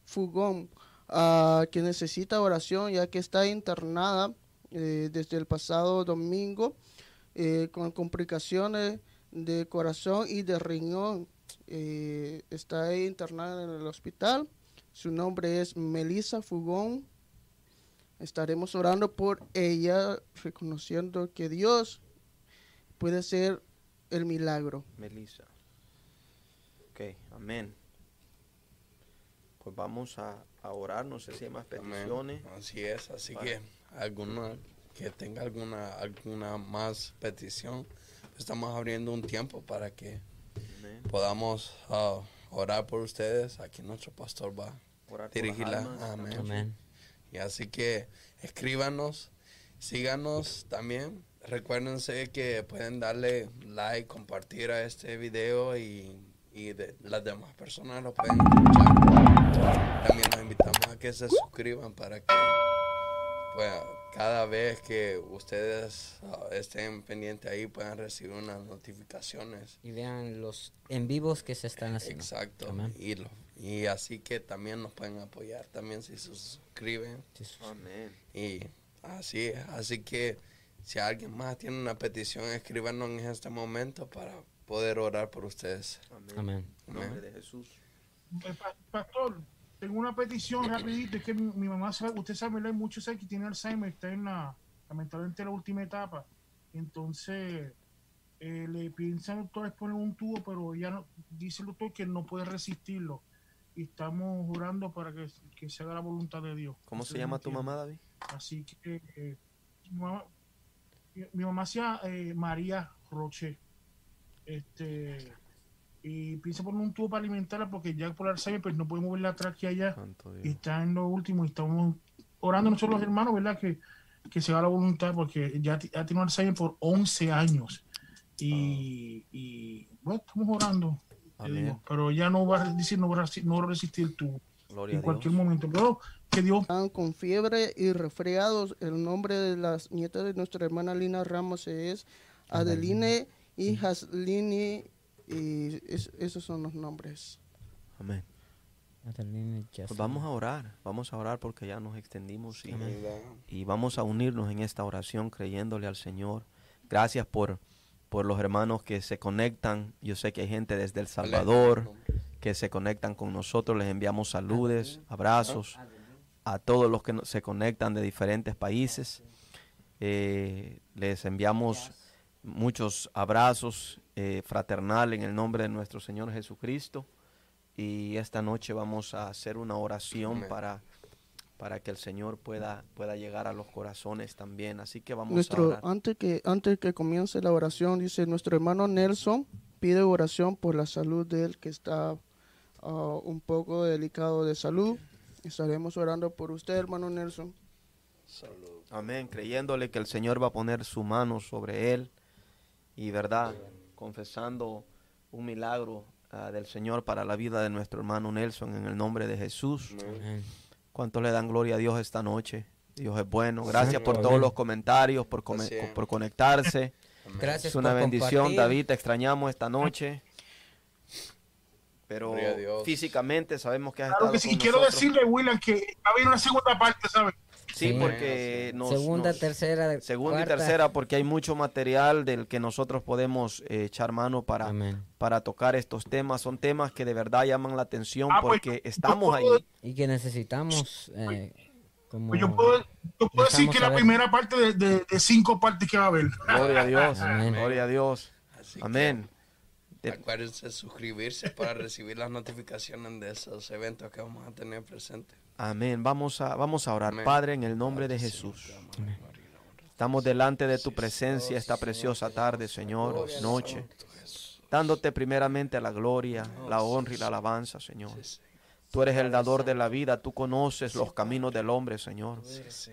Fugón, ah, que necesita oración ya que está internada eh, desde el pasado domingo eh, con complicaciones de corazón y de riñón. Eh, está internada en el hospital. Su nombre es Melissa Fugón. Estaremos orando por ella, reconociendo que Dios puede ser el milagro. Melissa. Ok, amén. Pues vamos a, a orar, no sé si hay más Amén. peticiones. Así es. Así Vale. que alguna que tenga alguna, alguna más petición, estamos abriendo un tiempo para que Amén. podamos ah, orar por ustedes. Aquí nuestro pastor va Orar a dirigirla. Amén. Amén. Y así que escríbanos, síganos también. Recuérdense que pueden darle like, compartir a este video y, y de- las demás personas lo pueden escuchar. También los invitamos a que se suscriban para que pues, cada vez que ustedes ah, estén pendientes ahí puedan recibir unas notificaciones. Y vean los en vivos que se están haciendo. Exacto. Amén. Y, lo- y así que también nos pueden apoyar también si se suscriben. Amén. Y así es. Así que si alguien más tiene una petición, escríbanos en este momento para poder orar por ustedes. Amén. Amén. En nombre Amén. de Jesús. Eh, pa- Pastor, tengo una petición rapidito, es que mi, mi mamá, sabe, usted sabe, ¿verdad? mucho sabe que tiene Alzheimer, está en la, lamentablemente en la última etapa. Entonces, eh, le piensan los doctores poner un tubo, pero ya no, dice el doctor que no puede resistirlo. Y estamos orando para que, que se haga la voluntad de Dios. ¿Cómo se llama tu mamá, David? Así que eh, mi mamá, mi- mi mamá se llama eh, María Roche. Este y piensa poner un tubo para alimentarla porque ya por Alzheimer pues no podemos ver la tráquea allá y está en lo último y estamos orando nosotros los hermanos, ¿verdad? Que, que se haga la voluntad porque ya ha tenido Alzheimer por 11 años y, y bueno, estamos orando. digo, pero ya no va a decir, no va a, resi- no va a resistir el tubo Gloria en cualquier momento. Pero que Dios Están con fiebre y resfriados. El nombre de las nietas de nuestra hermana Lina Ramos es Adeline y Haslini. Y es- esos son los nombres. Amén. Pues vamos a orar. Vamos a orar porque ya nos extendimos y, y vamos a unirnos en esta oración creyéndole al Señor. Gracias por, por los hermanos que se conectan. Yo sé que hay gente desde El Salvador que se conectan con nosotros. Les enviamos saludes, abrazos a todos los que se conectan de diferentes países. Eh, les enviamos muchos abrazos eh, fraternal en el nombre de nuestro Señor Jesucristo. Y esta noche vamos a hacer una oración Amén. para, para que el Señor pueda, pueda llegar a los corazones también. Así que vamos a Nuestro, orar. antes, que, antes que comience la oración, dice nuestro hermano Nelson pide oración por la salud de él que está ah, un poco delicado de salud. Estaremos orando por usted, hermano Nelson. Salud. Amén, creyéndole que el Señor va a poner su mano sobre él y verdad, confesando un milagro ah, del Señor para la vida de nuestro hermano Nelson en el nombre de Jesús. Amén. ¿Cuánto le dan gloria a Dios esta noche? Dios es bueno. Gracias por Amén. todos los comentarios, por, come- por conectarse. Amén. Gracias Es una por bendición, compartir. David, te extrañamos esta noche. Pero físicamente sabemos que has Claro estado que sí. con Y quiero nosotros. decirle, William, que va a haber una segunda parte, ¿sabes? Sí, Sí. porque nos, Segunda, nos- tercera, Segunda cuarta. y tercera, porque hay mucho material del que nosotros podemos eh, echar mano para, Amén. para tocar estos temas. Son temas que de verdad llaman la atención Ah, pues, porque yo estamos puedo- ahí. Y que necesitamos eh, como... Pues yo puedo, yo puedo decir que la ver. primera parte de, de- de cinco partes que va a haber. Gloria a Dios. Amén. Gloria a Dios. Así que Amén. De- Acuérdense de suscribirse para recibir las notificaciones de esos eventos que vamos a tener presentes. Amén. Vamos a, vamos a orar. Amén. Padre, en el nombre de Jesús. Estamos delante de tu presencia esta preciosa tarde, Señor, noche, dándote primeramente la gloria, la honra y la alabanza, Señor. Tú eres el dador de la vida, tú conoces los caminos del hombre, Señor.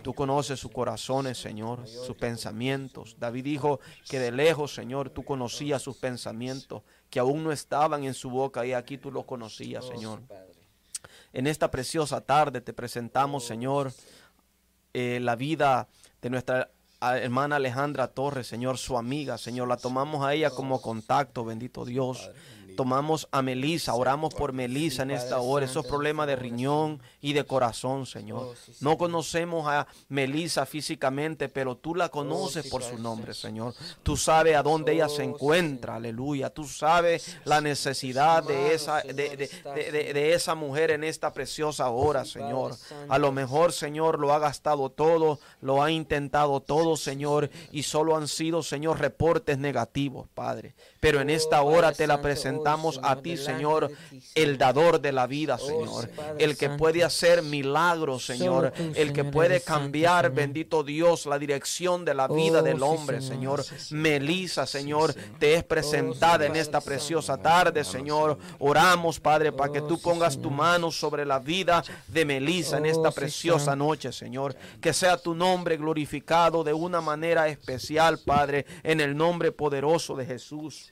Tú conoces sus corazones, Señor, sus pensamientos. David dijo que de lejos, Señor, tú conocías sus pensamientos, que aún no estaban en su boca y aquí tú los conocías, Señor. En esta preciosa tarde te presentamos, Señor, eh, la vida de nuestra ah, hermana Alejandra Torres, Señor, su amiga, Señor. La tomamos a ella como contacto, bendito Dios. Tomamos a Melisa, oramos por Melisa en esta hora, esos problemas de riñón y de corazón, Señor. No conocemos a Melisa físicamente, pero tú la conoces por su nombre, Señor. Tú sabes a dónde ella se encuentra, aleluya. Tú sabes la necesidad de esa, de, de- de- de- de esa mujer en esta preciosa hora, Señor. A lo mejor, Señor, lo ha gastado todo, lo ha intentado todo, Señor, y solo han sido, Señor, reportes negativos, Padre. Pero en esta hora te la presentamos presentamos a Señor, ti, Señor, el Señor. dador de la vida, Oh, Señor. El que puede hacer milagros, Señor. El que Señor, puede cambiar, Señor. bendito Dios, la dirección de la vida Oh, del sí, hombre, Señor. Señor. Melisa, Señor, te es presentada en esta preciosa tarde, Señor. Oramos, Padre, para que Oh, tú pongas tu Señor. mano sobre la vida de Melisa en Oh, esta preciosa noche, Señor. Que sea tu nombre glorificado de una manera especial, Padre, en el nombre poderoso de Jesús.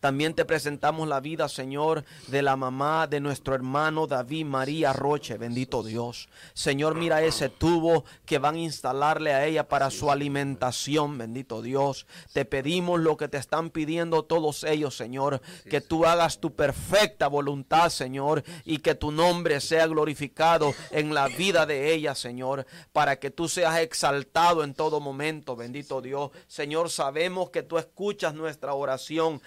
También te presentamos la vida, Señor, de la mamá de nuestro hermano David María Roche, bendito Dios. Señor, mira ese tubo que van a instalarle a ella para su alimentación, bendito Dios. Te pedimos lo que te están pidiendo todos ellos, Señor, que tú hagas tu perfecta voluntad, Señor, y que tu nombre sea glorificado en la vida de ella, Señor, para que tú seas exaltado en todo momento, bendito Dios. Señor, sabemos que tú escuchas nuestra oración.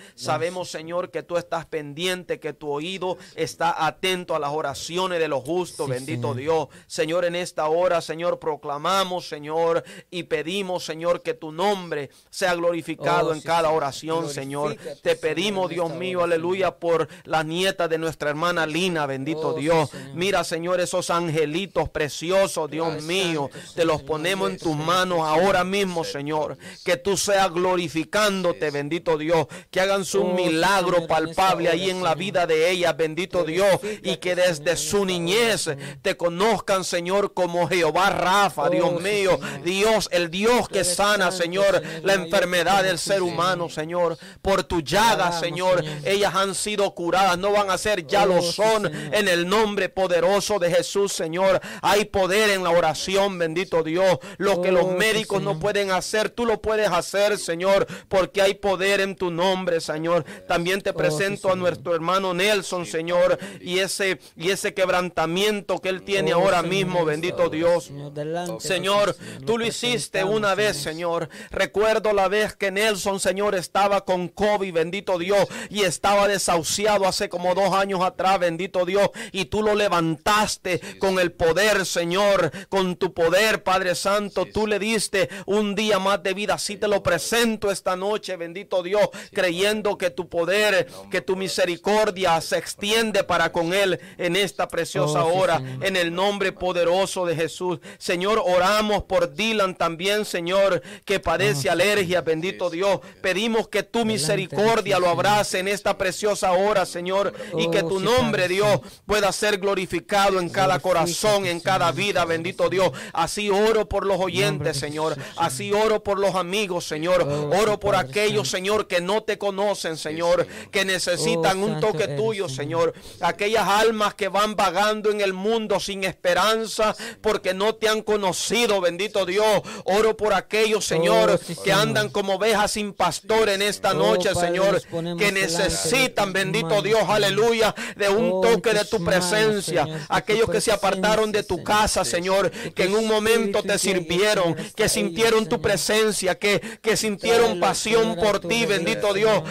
Señor, que tú estás pendiente, que tu oído está atento a las oraciones de los justos, Sí, bendito. Dios. Señor, en esta hora, Señor, proclamamos, Señor, y pedimos, Señor, que tu nombre sea glorificado Oh, en cada oración, Señor. Te pedimos, Dios mío, aleluya, por la nieta de nuestra hermana Lina, bendito Oh, Dios. Señor. Mira, Señor, esos angelitos preciosos, Dios mío, Santo, te los ponemos en tus manos ahora mismo, Señor. Que tú seas glorificándote, bendito Dios. Que hagan su Oh, milagro palpable ahí en la vida de ella, bendito Dios. Y que desde su niñez te conozcan, Señor, como Jehová Rafa, Oh, Dios mío. Dios, el Dios que sana, Señor, la enfermedad del ser humano, Señor. Por tu llaga, Señor, ellas han sido curadas, no van a ser, ya Oh, lo son, en el nombre poderoso de Jesús, Señor. Hay poder en la oración, bendito Dios. Lo que Oh, los sí, médicos no pueden hacer, tú lo puedes hacer, Señor, porque hay poder en tu nombre, Señor. También te Oh, sí, presento a nuestro hermano Nelson, Señor, y ese y ese quebrantamiento que él tiene Oh, ahora Señor, mismo, en bendito Dios. Delante Señor, Señor, tú lo hiciste una vez, Señor. Recuerdo la vez que Nelson, Señor, estaba con COVID, bendito Dios, y estaba desahuciado hace como dos años atrás, bendito Dios, y tú lo levantaste con el poder, Señor, con tu poder, Padre Santo. Tú le diste un día más de vida. Así te lo presento esta noche, bendito Dios, creyendo que tu poder, que tu misericordia se extiende para con él en esta preciosa Oh, hora, en el nombre poderoso de Jesús. Señor, oramos por Dylan también, Señor, que padece alergia, bendito Dios. Pedimos que tu misericordia lo abrace en esta preciosa hora, Señor, y que Oh, tu nombre, Dios, pueda ser glorificado en cada corazón, en cada vida, bendito Dios. Así oro por los oyentes, Señor. Así oro por los amigos, Señor. Oh, Oro por aquellos. Señor, que no te conocen, Señor, que necesitan Oh, un toque tuyo, Señor. Señor. Aquellas almas que van vagando en el mundo sin esperanza porque no te han conocido, bendito Dios. Oro por aquellos, Señor, Oh, sí, que andan como ovejas sin pastor en esta Oh, noche, Padre, Señor, que necesitan, bendito Dios, aleluya, de un Oh, toque de tu presencia. Aquellos que se apartaron de tu casa, Señor, Que en un momento te sirvieron, que sintieron tu presencia, que, que sintieron pasión por ti, bendito Dios,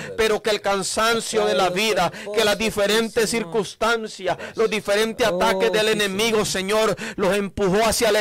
Señor. que el cansancio de la vida, que las diferentes circunstancias, los diferentes Oh, ataques del enemigo, Señor, los empujó hacia la